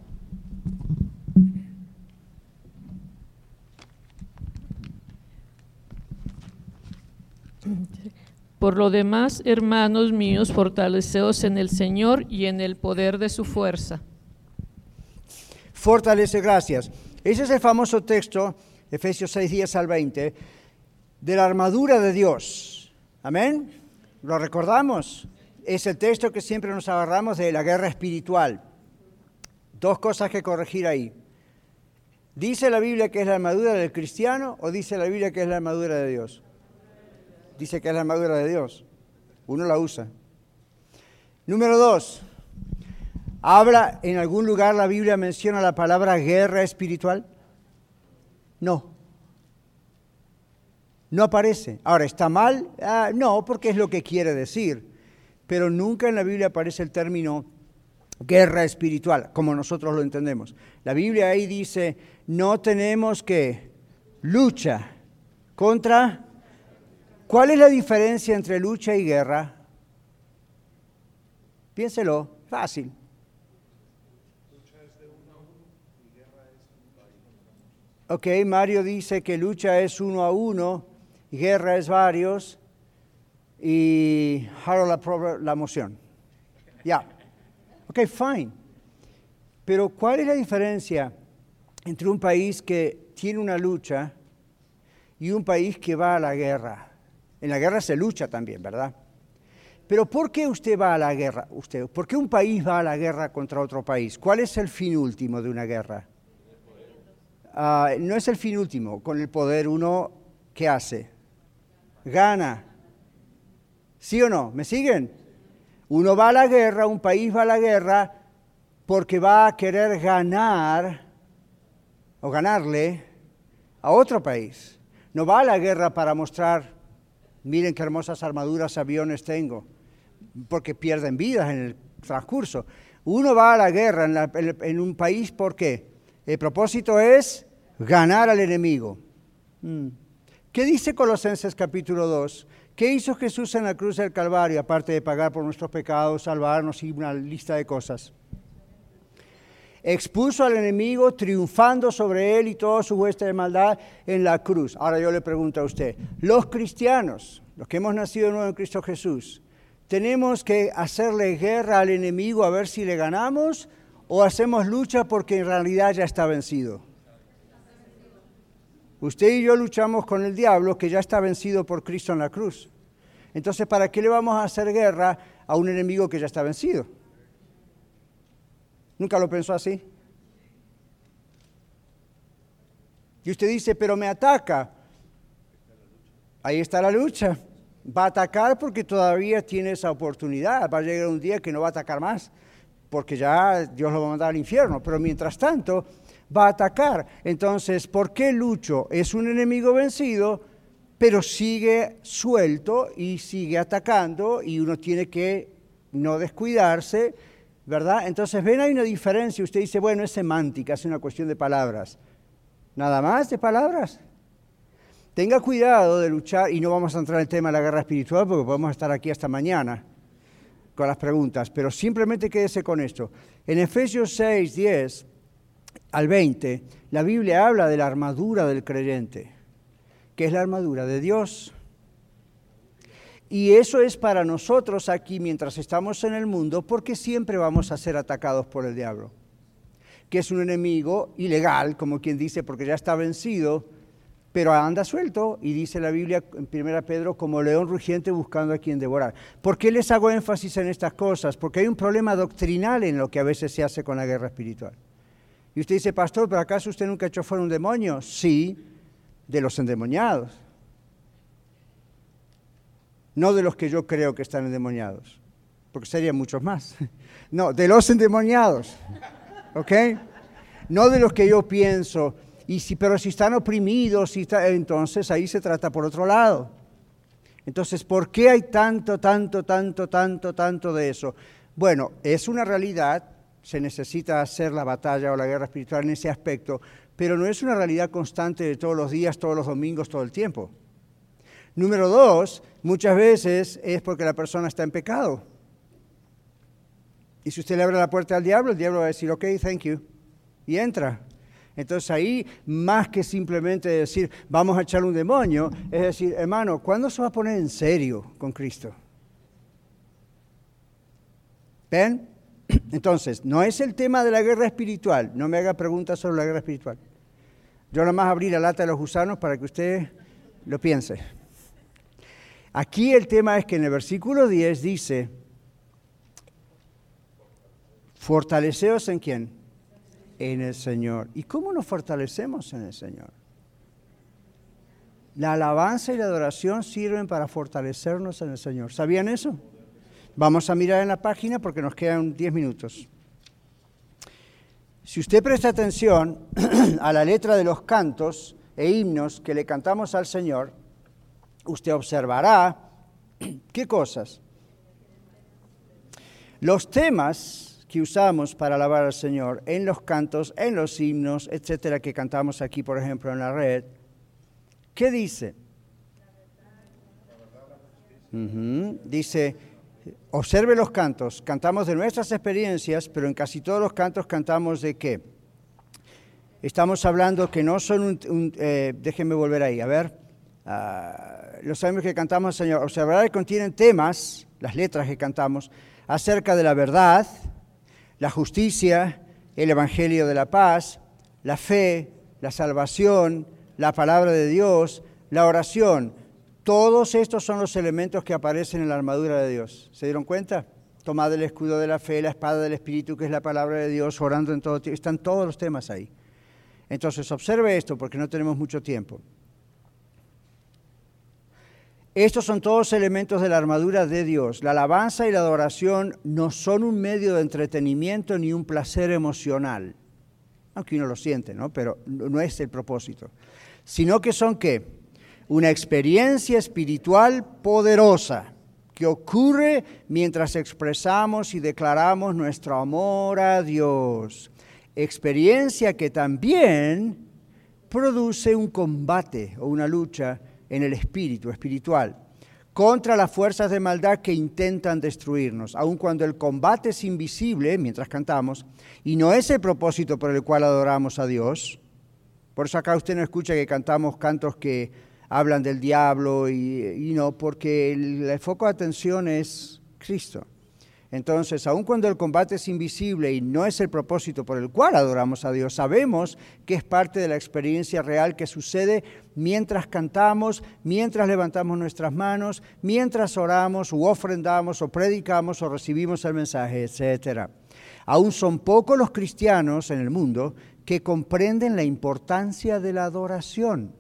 Por lo demás, hermanos míos, fortaleceos en el Señor y en el poder de su fuerza. Fortalece, gracias. Ese es el famoso texto, Efesios 6, 10 al 20, de la armadura de Dios. Amén. ¿Lo recordamos? Es el texto que siempre nos agarramos de la guerra espiritual. Dos cosas que corregir ahí. ¿Dice la Biblia que es la armadura del cristiano o dice la Biblia que es la armadura de Dios? Dice que es la armadura de Dios. Uno la usa. Número dos. ¿Habla en algún lugar la Biblia menciona la palabra guerra espiritual? No. No aparece. Ahora, ¿está mal? Ah, no, porque es lo que quiere decir. Pero nunca en la Biblia aparece el término guerra espiritual, como nosotros lo entendemos. La Biblia ahí dice, no tenemos que lucha contra... ¿Cuál es la diferencia entre lucha y guerra? Piénselo, fácil. Ok, Mario dice que lucha es uno a uno guerra es varios y Harold la, moción. Ya. Ok, fine. Pero ¿cuál es la diferencia entre un país que tiene una lucha y un país que va a la guerra? En la guerra se lucha también, ¿verdad? Pero ¿por qué usted va a la guerra? Usted, ¿Por qué un país va a la guerra contra otro país? ¿Cuál es el fin último de una guerra? Ah, no es el fin último. Con el poder uno, ¿qué hace? gana. ¿Sí o no? ¿Me siguen? Uno va a la guerra, un país va a la guerra porque va a querer ganar o ganarle a otro país. No va a la guerra para mostrar, miren qué hermosas armaduras, aviones tengo, porque pierden vidas en el transcurso. Uno va a la guerra en, un país porque el propósito es ganar al enemigo. Mm. ¿Qué dice Colosenses capítulo 2? ¿Qué hizo Jesús en la cruz del Calvario, aparte de pagar por nuestros pecados, salvarnos y una lista de cosas? Expuso al enemigo triunfando sobre él y todo su hueste de maldad en la cruz. Ahora yo le pregunto a usted, los cristianos, los que hemos nacido nuevo en Cristo Jesús, ¿tenemos que hacerle guerra al enemigo a ver si le ganamos o hacemos lucha porque en realidad ya está vencido? Usted y yo luchamos con el diablo que ya está vencido por Cristo en la cruz. Entonces, ¿para qué le vamos a hacer guerra a un enemigo que ya está vencido? ¿Nunca lo pensó así? Y usted dice, pero me ataca. Ahí está la lucha. Va a atacar porque todavía tiene esa oportunidad. Va a llegar un día que no va a atacar más, porque ya Dios lo va a mandar al infierno. Pero mientras tanto, va a atacar. Entonces, ¿por qué lucho? Es un enemigo vencido, pero sigue suelto y sigue atacando y uno tiene que no descuidarse, ¿verdad? Entonces, ven, hay una diferencia. Usted dice, bueno, es semántica, es una cuestión de palabras. Nada más de palabras. Tenga cuidado de luchar, y no vamos a entrar en el tema de la guerra espiritual porque podemos estar aquí hasta mañana con las preguntas, pero simplemente quédese con esto. En Efesios 6, 10 al 20, la Biblia habla de la armadura del creyente, que es la armadura de Dios. Y eso es para nosotros aquí mientras estamos en el mundo, porque siempre vamos a ser atacados por el diablo, que es un enemigo ilegal, como quien dice, porque ya está vencido, pero anda suelto y dice la Biblia en 1 Pedro como león rugiente buscando a quien devorar. ¿Por qué les hago énfasis en estas cosas? Porque hay un problema doctrinal en lo que a veces se hace con la guerra espiritual. Y usted dice, pastor, ¿pero acaso usted nunca echó fuera un demonio? Sí, de los endemoniados. No de los que yo creo que están endemoniados, porque serían muchos más. No, de los endemoniados. ¿Ok? No de los que yo pienso. Y si, pero si están oprimidos, entonces ahí se trata por otro lado. Entonces, ¿por qué hay tanto, tanto, tanto, tanto, tanto de eso? Bueno, es una realidad, se necesita hacer la batalla o la guerra espiritual en ese aspecto, pero no es una realidad constante de todos los días, todos los domingos, todo el tiempo. Número dos, muchas veces es porque la persona está en pecado. Y si usted le abre la puerta al diablo, el diablo va a decir, ok, thank you, y entra. Entonces ahí, más que simplemente decir, vamos a echarle un demonio, es decir, hermano, ¿cuándo se va a poner en serio con Cristo? ¿Ven? Entonces, no es el tema de la guerra espiritual, no me haga preguntas sobre la guerra espiritual. Yo nada más abrí la lata de los gusanos para que usted lo piense. Aquí el tema es que en el versículo 10 dice, fortaleceos en quién? En el Señor. ¿Y cómo nos fortalecemos en el Señor? La alabanza y la adoración sirven para fortalecernos en el Señor. ¿Sabían eso? Vamos a mirar en la página porque nos quedan 10 minutos. Si usted presta atención a la letra de los cantos e himnos que le cantamos al Señor, usted observará qué cosas. Los temas que usamos para alabar al Señor en los cantos, en los himnos, etcétera, que cantamos aquí, por ejemplo, en la red, ¿qué dice? Dice, Observe los cantos. Cantamos de nuestras experiencias, pero en casi todos los cantos cantamos de qué. Estamos hablando que no son un... Eh, déjenme volver ahí, a ver. Uh, los años que cantamos, Señor, observará que contienen temas, las letras que cantamos, acerca de la verdad, la justicia, el Evangelio de la paz, la fe, la salvación, la palabra de Dios, la oración. Todos estos son los elementos que aparecen en la armadura de Dios. ¿Se dieron cuenta? Tomad el escudo de la fe, la espada del Espíritu, que es la palabra de Dios, orando en todo tiempo. Están todos los temas ahí. Entonces, observe esto porque no tenemos mucho tiempo. Estos son todos elementos de la armadura de Dios. La alabanza y la adoración no son un medio de entretenimiento ni un placer emocional, aunque uno lo siente, ¿no? Pero no es el propósito. Sino que son qué? Una experiencia espiritual poderosa que ocurre mientras expresamos y declaramos nuestro amor a Dios. Experiencia que también produce un combate o una lucha en el espíritu espiritual contra las fuerzas de maldad que intentan destruirnos, aun cuando el combate es invisible mientras cantamos y no es el propósito por el cual adoramos a Dios. Por eso acá usted no escucha que cantamos cantos que hablan del diablo y, no, porque el, foco de atención es Cristo. Entonces, aun cuando el combate es invisible y no es el propósito por el cual adoramos a Dios, sabemos que es parte de la experiencia real que sucede mientras cantamos, mientras levantamos nuestras manos, mientras oramos o ofrendamos o predicamos o recibimos el mensaje, etc. Aún son pocos los cristianos en el mundo que comprenden la importancia de la adoración.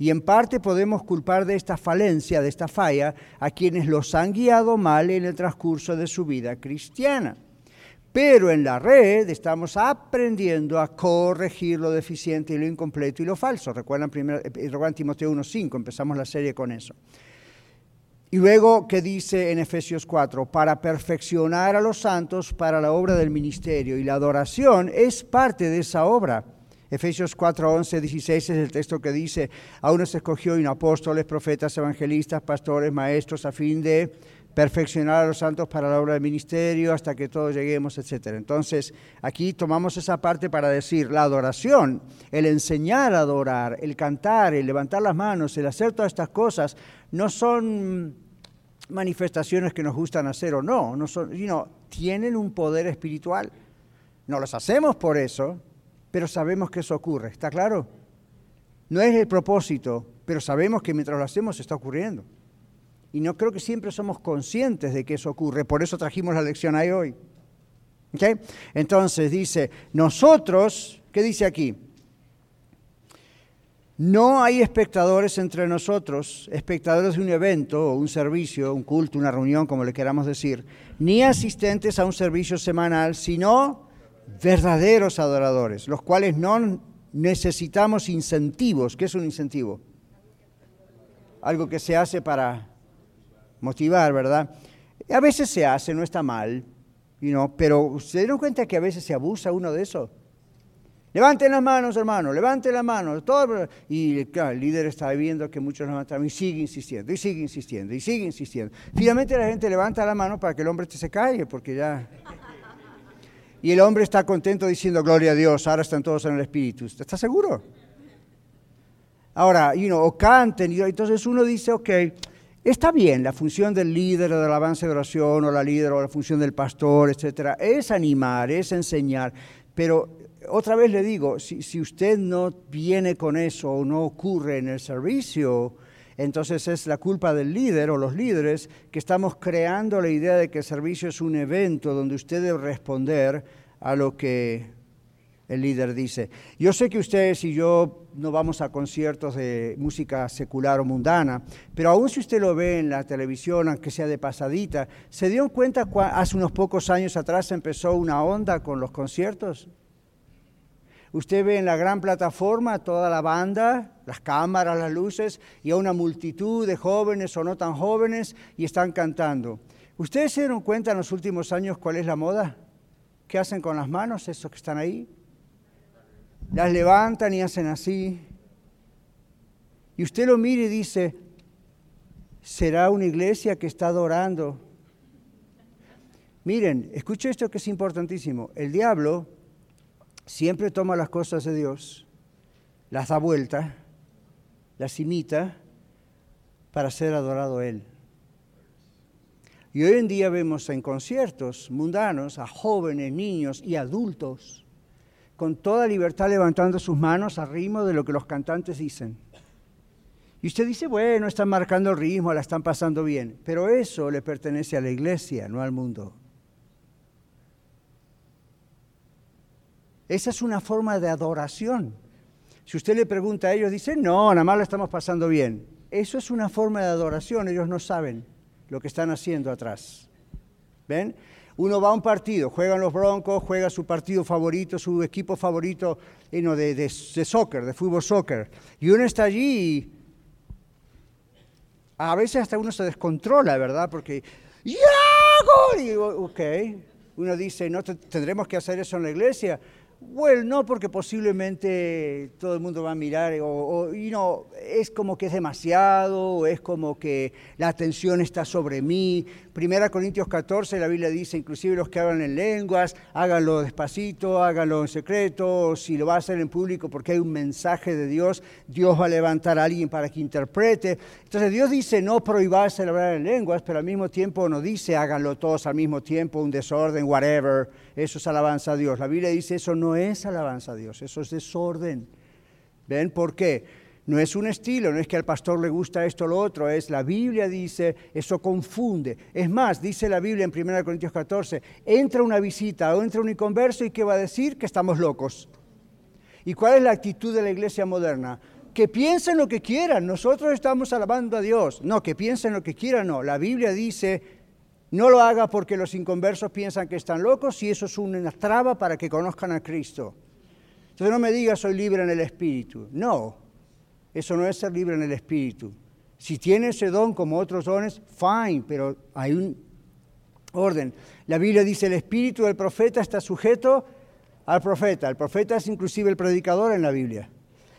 Y en parte podemos culpar de esta falencia, de esta falla, a quienes los han guiado mal en el transcurso de su vida cristiana. Pero en la red estamos aprendiendo a corregir lo deficiente y lo incompleto y lo falso. Recuerdan, primero, en Timoteo 1.5, empezamos la serie con eso. Y luego, ¿qué dice en Efesios 4? Para perfeccionar a los santos para la obra del ministerio. Y la adoración es parte de esa obra. Efesios 4, 11, 16 es el texto que dice, a uno se escogió y apóstoles, profetas, evangelistas, pastores, maestros, a fin de perfeccionar a los santos para la obra del ministerio hasta que todos lleguemos, etc. Entonces, aquí tomamos esa parte para decir, la adoración, el enseñar a adorar, el cantar, el levantar las manos, el hacer todas estas cosas, no son manifestaciones que nos gustan hacer o no, no son, sino tienen un poder espiritual. No las hacemos por eso, pero sabemos que eso ocurre, ¿está claro? No es el propósito, pero sabemos que mientras lo hacemos está ocurriendo. Y no creo que siempre somos conscientes de que eso ocurre. Por eso trajimos la lección ahí hoy. Entonces dice, nosotros, ¿qué dice aquí? No hay espectadores entre nosotros, espectadores de un evento o un servicio, un culto, una reunión, como le queramos decir, ni asistentes a un servicio semanal, sino verdaderos adoradores, los cuales no necesitamos incentivos. ¿Qué es un incentivo? Algo que se hace para motivar, ¿verdad? A veces se hace, no está mal, pero ¿se dieron cuenta que a veces se abusa uno de eso? Levanten las manos, hermano, levanten las manos. Todo, y el líder está viendo que muchos levantan y sigue insistiendo, y sigue insistiendo, y sigue insistiendo. Finalmente la gente levanta la mano para que el hombre se calle, porque ya... Y el hombre está contento diciendo, gloria a Dios, ahora están todos en el Espíritu. ¿Está seguro? Ahora, you o canten, y entonces uno dice, ok, está bien, la función del líder o del avance de oración, o la líder o la función del pastor, etcétera, es animar, es enseñar, pero otra vez le digo, si, si, usted no viene con eso o no ocurre en el servicio, entonces es la culpa del líder o los líderes que estamos creando la idea de que el servicio es un evento donde usted debe responder a lo que el líder dice. Yo sé que ustedes y yo no vamos a conciertos de música secular o mundana, pero aún si usted lo ve en la televisión, aunque sea de pasadita, ¿se dio cuenta hace unos pocos años atrás empezó una onda con los conciertos? Usted ve en la gran plataforma toda la banda, las cámaras, las luces y a una multitud de jóvenes o no tan jóvenes y están cantando. ¿Ustedes se dieron cuenta en los últimos años cuál es la moda? ¿Qué hacen con las manos esos que están ahí? Las levantan y hacen así. Y usted lo mira y dice, ¿será una iglesia que está adorando? Miren, escuche esto que es importantísimo. El diablo siempre toma las cosas de Dios, las da vuelta, las imita para ser adorado Él. Y hoy en día vemos en conciertos mundanos a jóvenes, niños y adultos con toda libertad levantando sus manos al ritmo de lo que los cantantes dicen. Y usted dice, bueno, están marcando el ritmo, la están pasando bien, pero eso le pertenece a la iglesia, no al mundo. Esa es una forma de adoración. Si usted le pregunta a ellos, dicen, no, nada más la estamos pasando bien. Eso es una forma de adoración, ellos no saben lo que están haciendo atrás. ¿Ven? Uno va a un partido, juegan los Broncos, juega su partido favorito, su equipo favorito de, de, de, soccer, de fútbol soccer, y uno está allí y a veces hasta uno se descontrola, ¿verdad? Porque, ¡ya! Y ok, uno dice, no tendremos que hacer eso en la iglesia. Bueno, no, porque posiblemente todo el mundo va a mirar, o, no, es como que es demasiado, o es como que la atención está sobre mí. Primera Corintios 14, la Biblia dice, inclusive los que hablan en lenguas, háganlo despacito, háganlo en secreto, si lo va a hacer en público porque hay un mensaje de Dios, Dios va a levantar a alguien para que interprete. Entonces Dios dice, no prohibáis hablar en lenguas, pero al mismo tiempo no dice, háganlo todos al mismo tiempo, un desorden, whatever, eso es alabanza a Dios. La Biblia dice, eso no es alabanza a Dios, eso es desorden. ¿Ven por qué? No es un estilo, no es que al pastor le gusta esto o lo otro, es la Biblia dice, eso confunde. Es más, dice la Biblia en 1 Corintios 14, entra una visita o entra un inconverso y ¿qué va a decir? Que estamos locos. ¿Y cuál es la actitud de la iglesia moderna? Que piensen lo que quieran, nosotros estamos alabando a Dios. No, que piensen lo que quieran, no. La Biblia dice, no lo haga porque los inconversos piensan que están locos y eso es una traba para que conozcan a Cristo. Entonces no me diga soy libre en el Espíritu. No, eso no es ser libre en el Espíritu. Si tiene ese don como otros dones, fine, pero hay un orden. La Biblia dice el Espíritu del profeta está sujeto al profeta. El profeta es inclusive el predicador en la Biblia.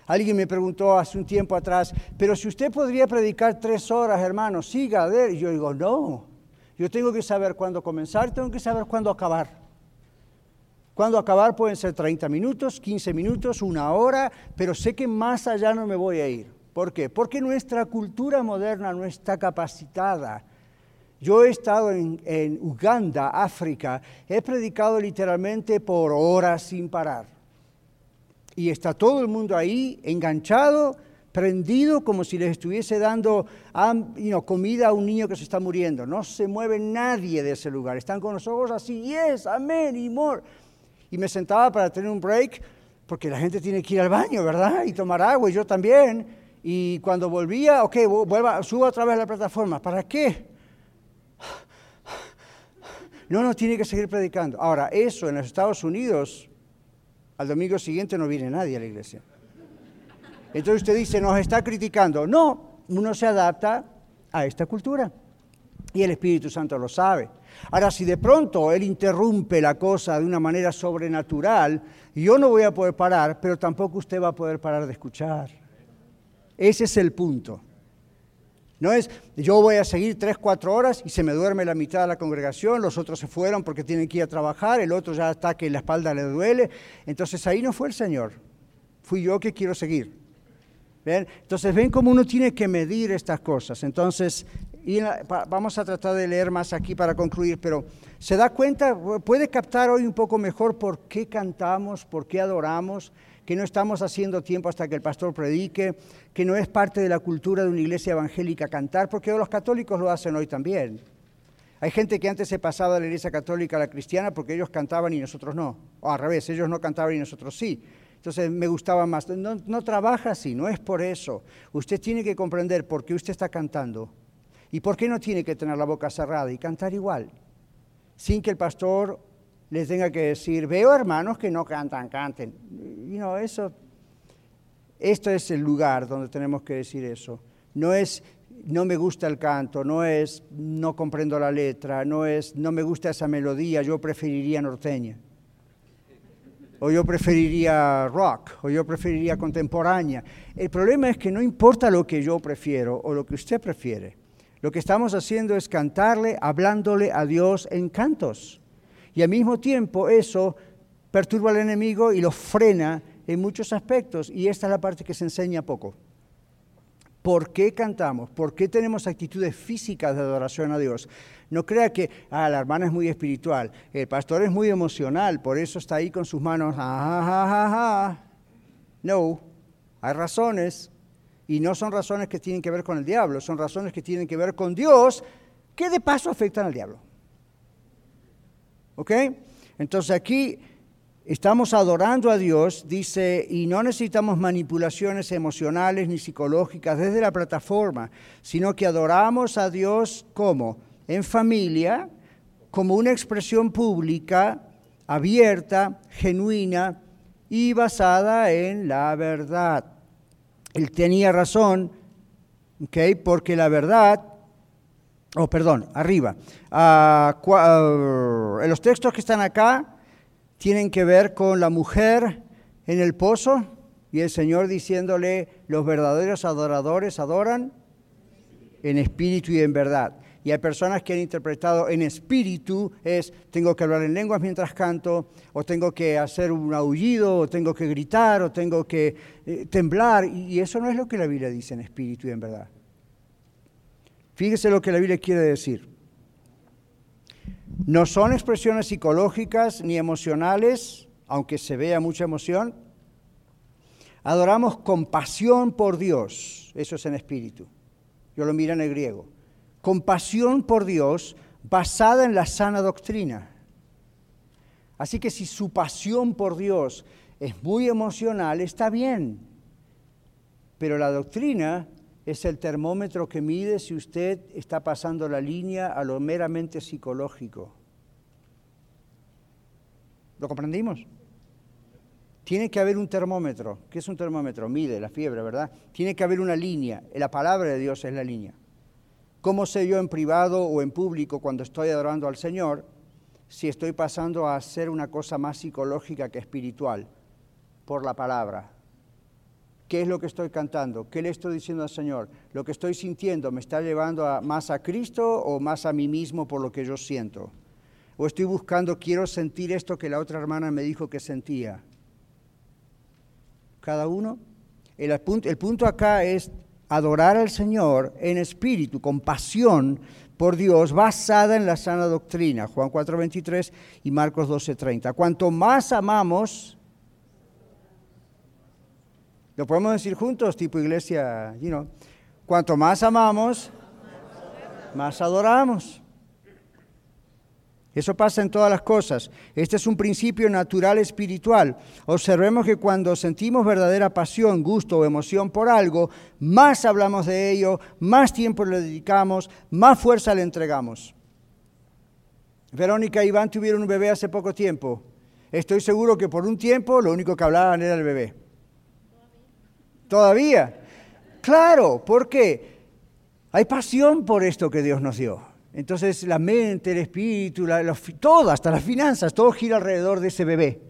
Alguien me preguntó hace un tiempo atrás, pero si usted podría predicar tres horas, hermano, siga a ver. Y yo digo, no, yo tengo que saber cuándo comenzar, tengo que saber cuándo acabar. Cuándo acabar pueden ser 30 minutos, 15 minutos, una hora, pero sé que más allá no me voy a ir. ¿Por qué? Porque nuestra cultura moderna no está capacitada. Yo he estado en, en Uganda, África, he predicado literalmente por horas sin parar. Y está todo el mundo ahí enganchado, prendido, como si les estuviese dando comida a un niño que se está muriendo. No se mueve nadie de ese lugar. Están con los ojos así, yes, amén, y more. Y me sentaba para tener un break, porque la gente tiene que ir al baño, ¿verdad? Y tomar agua, y yo también. Y cuando volvía, ok, vuelva, suba otra vez a la plataforma. ¿Para qué? No, no, tiene que seguir predicando. Ahora, eso en los Estados Unidos, al domingo siguiente no viene nadie a la iglesia. Entonces usted dice, nos está criticando. No, uno se adapta a esta cultura. Y el Espíritu Santo lo sabe. Ahora, si de pronto Él interrumpe la cosa de una manera sobrenatural, yo no voy a poder parar, pero tampoco usted va a poder parar de escuchar. Ese es el punto. No es, yo voy a seguir tres, cuatro horas y se me duerme la mitad de la congregación, los otros se fueron porque tienen que ir a trabajar, el otro ya está que la espalda le duele. Entonces ahí no fue el Señor, fui yo que quiero seguir. Entonces ven cómo uno tiene que medir estas cosas. Entonces, vamos a tratar de leer más aquí para concluir, pero se da cuenta, puede captar hoy un poco mejor por qué cantamos, por qué adoramos que no estamos haciendo tiempo hasta que el pastor predique, que no es parte de la cultura de una iglesia evangélica cantar, porque los católicos lo hacen hoy también. Hay gente que antes se pasaba de la iglesia católica a la cristiana porque ellos cantaban y nosotros no. O al revés, ellos no cantaban y nosotros sí. Entonces me gustaba más. No, no trabaja así, no es por eso. Usted tiene que comprender por qué usted está cantando y por qué no tiene que tener la boca cerrada y cantar igual, sin que el pastor les tenga que decir, veo hermanos que no cantan, canten. Y no, eso, esto es el lugar donde tenemos que decir eso. No es, no me gusta el canto, no es, no comprendo la letra, no es, no me gusta esa melodía, yo preferiría norteña. O yo preferiría rock, o yo preferiría contemporánea. El problema es que no importa lo que yo prefiero o lo que usted prefiere. Lo que estamos haciendo es cantarle, hablándole a Dios en cantos. Y al mismo tiempo eso perturba al enemigo y lo frena en muchos aspectos. Y esta es la parte que se enseña poco. ¿Por qué cantamos? ¿Por qué tenemos actitudes físicas de adoración a Dios? No crea que ah, la hermana es muy espiritual, el pastor es muy emocional, por eso está ahí con sus manos. no, hay razones, y no son razones que tienen que ver con el diablo, son razones que tienen que ver con Dios, que de paso afectan al diablo. ¿Ok? Entonces aquí estamos adorando a Dios, dice, y no necesitamos manipulaciones emocionales ni psicológicas desde la plataforma, sino que adoramos a Dios como en familia, como una expresión pública, abierta, genuina y basada en la verdad. Él tenía razón, ¿ok? Porque la verdad oh perdón, arriba. Ah, ah, los textos que están acá tienen que ver con la mujer en el pozo y el Señor diciéndole, los verdaderos adoradores adoran en espíritu y en verdad. Y hay personas que han interpretado en espíritu es tengo que hablar en lenguas mientras canto, o tengo que hacer un aullido, o tengo que gritar, o tengo que eh, temblar. Y eso no es lo que la Biblia dice en espíritu y en verdad. Fíjese lo que la Biblia quiere decir. No son expresiones psicológicas ni emocionales, aunque se vea mucha emoción. Adoramos con pasión por Dios, eso es en espíritu. Yo lo miro en el griego. Compasión por Dios basada en la sana doctrina. Así que si su pasión por Dios es muy emocional, está bien. Pero la doctrina es el termómetro que mide si usted está pasando la línea a lo meramente psicológico. ¿Lo comprendimos? Tiene que haber un termómetro. ¿Qué es un termómetro? Mide la fiebre, ¿verdad? Tiene que haber una línea. La palabra de Dios es la línea. ¿Cómo sé yo en privado o en público cuando estoy adorando al Señor si estoy pasando a hacer una cosa más psicológica que espiritual? Por la palabra. ¿Qué es lo que estoy cantando? ¿Qué le estoy diciendo al Señor? ¿Lo que estoy sintiendo me está llevando más a Cristo o más a mí mismo por lo que yo siento? ¿O estoy buscando, quiero sentir esto que la otra hermana me dijo que sentía? Cada uno. El, punto, acá es adorar al Señor en espíritu, con pasión por Dios, basada en la sana doctrina. Juan 4:23 y Marcos 12:30. Cuanto más amamos Lo podemos decir juntos, tipo iglesia, you know. Cuanto más amamos, más adoramos. Eso pasa en todas las cosas. Este es un principio natural espiritual. Observemos que cuando sentimos verdadera pasión, gusto o emoción por algo, más hablamos de ello, más tiempo le dedicamos, más fuerza le entregamos. Verónica y Iván tuvieron un bebé hace poco tiempo. Estoy seguro que por un tiempo lo único que hablaban era el bebé. ¿Todavía? Claro, porque hay pasión por esto que Dios nos dio. Entonces la mente, el espíritu, todo, hasta las finanzas, todo gira alrededor de ese bebé.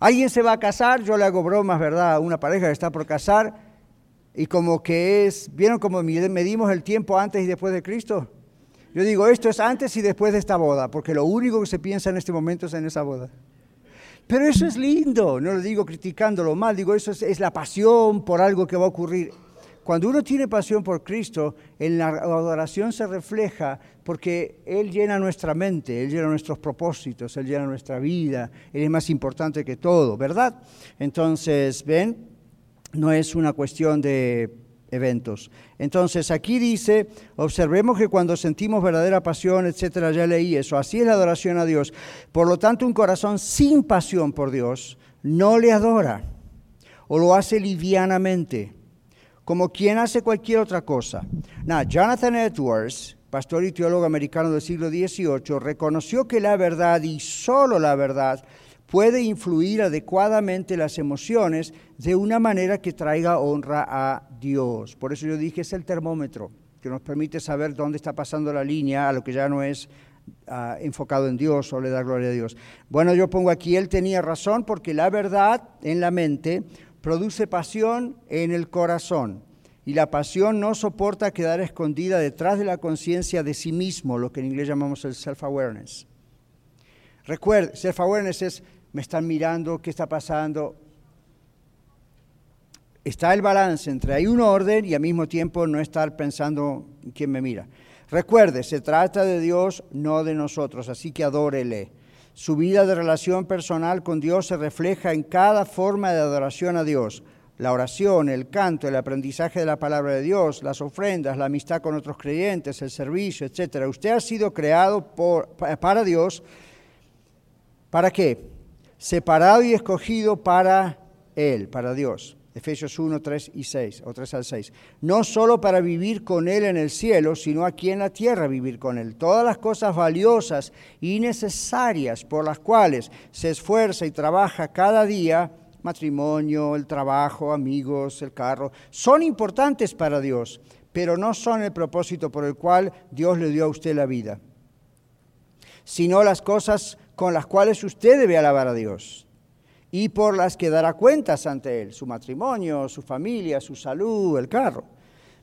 Alguien se va a casar, yo le hago bromas, ¿verdad? Una pareja que está por casar y como que es, ¿vieron cómo medimos el tiempo antes y después de Cristo? Yo digo, esto es antes y después de esta boda, porque lo único que se piensa en este momento es en esa boda. Pero eso es lindo, no lo digo criticándolo mal, digo, eso es, es la pasión por algo que va a ocurrir. Cuando uno tiene pasión por Cristo, en la adoración se refleja porque Él llena nuestra mente, Él llena nuestros propósitos, Él llena nuestra vida, Él es más importante que todo, ¿verdad? Entonces, ven, no es una cuestión de eventos. Entonces, aquí dice, observemos que cuando sentimos verdadera pasión, etcétera, ya leí eso, así es la adoración a Dios. Por lo tanto, un corazón sin pasión por Dios no le adora o lo hace livianamente como quien hace cualquier otra cosa. Jonathan Edwards, pastor y teólogo americano del siglo XVIII, reconoció que la verdad y solo la verdad puede influir adecuadamente las emociones de una manera que traiga honra a Dios. Por eso yo dije, es el termómetro que nos permite saber dónde está pasando la línea a lo que ya no es ah, enfocado en Dios o le da gloria a Dios. Bueno, yo pongo aquí, él tenía razón porque la verdad en la mente produce pasión en el corazón. Y la pasión no soporta quedar escondida detrás de la conciencia de sí mismo, lo que en inglés llamamos el self-awareness. Recuerde, self-awareness es, me están mirando, ¿qué está pasando? Está el balance entre hay un orden y al mismo tiempo no estar pensando en quién me mira. Recuerde, se trata de Dios, no de nosotros, así que adórele. Su vida de relación personal con Dios se refleja en cada forma de adoración a Dios. La oración, el canto, el aprendizaje de la palabra de Dios, las ofrendas, la amistad con otros creyentes, el servicio, etc. Usted ha sido creado para Dios. ¿Para qué? Separado y escogido para Él, para Dios. Efesios 1, 3 y 6, o 3 al 6. No solo para vivir con Él en el cielo, sino aquí en la tierra vivir con Él. Todas las cosas valiosas y necesarias por las cuales se esfuerza y trabaja cada día, matrimonio, el trabajo, amigos, el carro, son importantes para Dios, pero no son el propósito por el cual Dios le dio a usted la vida, sino las cosas con las cuales usted debe alabar a Dios y por las que dará cuentas ante Él, su matrimonio, su familia, su salud, el carro.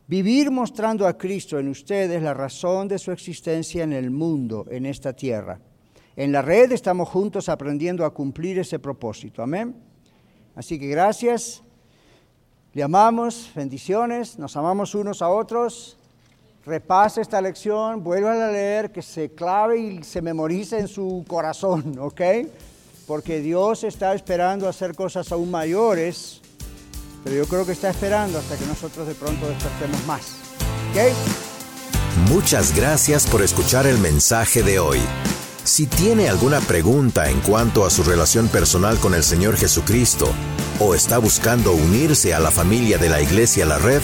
Vivir mostrando a Cristo en ustedes la razón de su existencia en el mundo, en esta tierra. En la red estamos juntos aprendiendo a cumplir ese propósito. Amén. Así que gracias. Le amamos, bendiciones, nos amamos unos a otros. Repase esta lección, vuelva a leer, que se clave y se memorice en su corazón, ¿ok? porque Dios está esperando hacer cosas aún mayores, pero yo creo que está esperando hasta que nosotros de pronto despertemos más. ¿Ok? Muchas gracias por escuchar el mensaje de hoy. Si tiene alguna pregunta en cuanto a su relación personal con el Señor Jesucristo o está buscando unirse a la familia de la Iglesia La Red,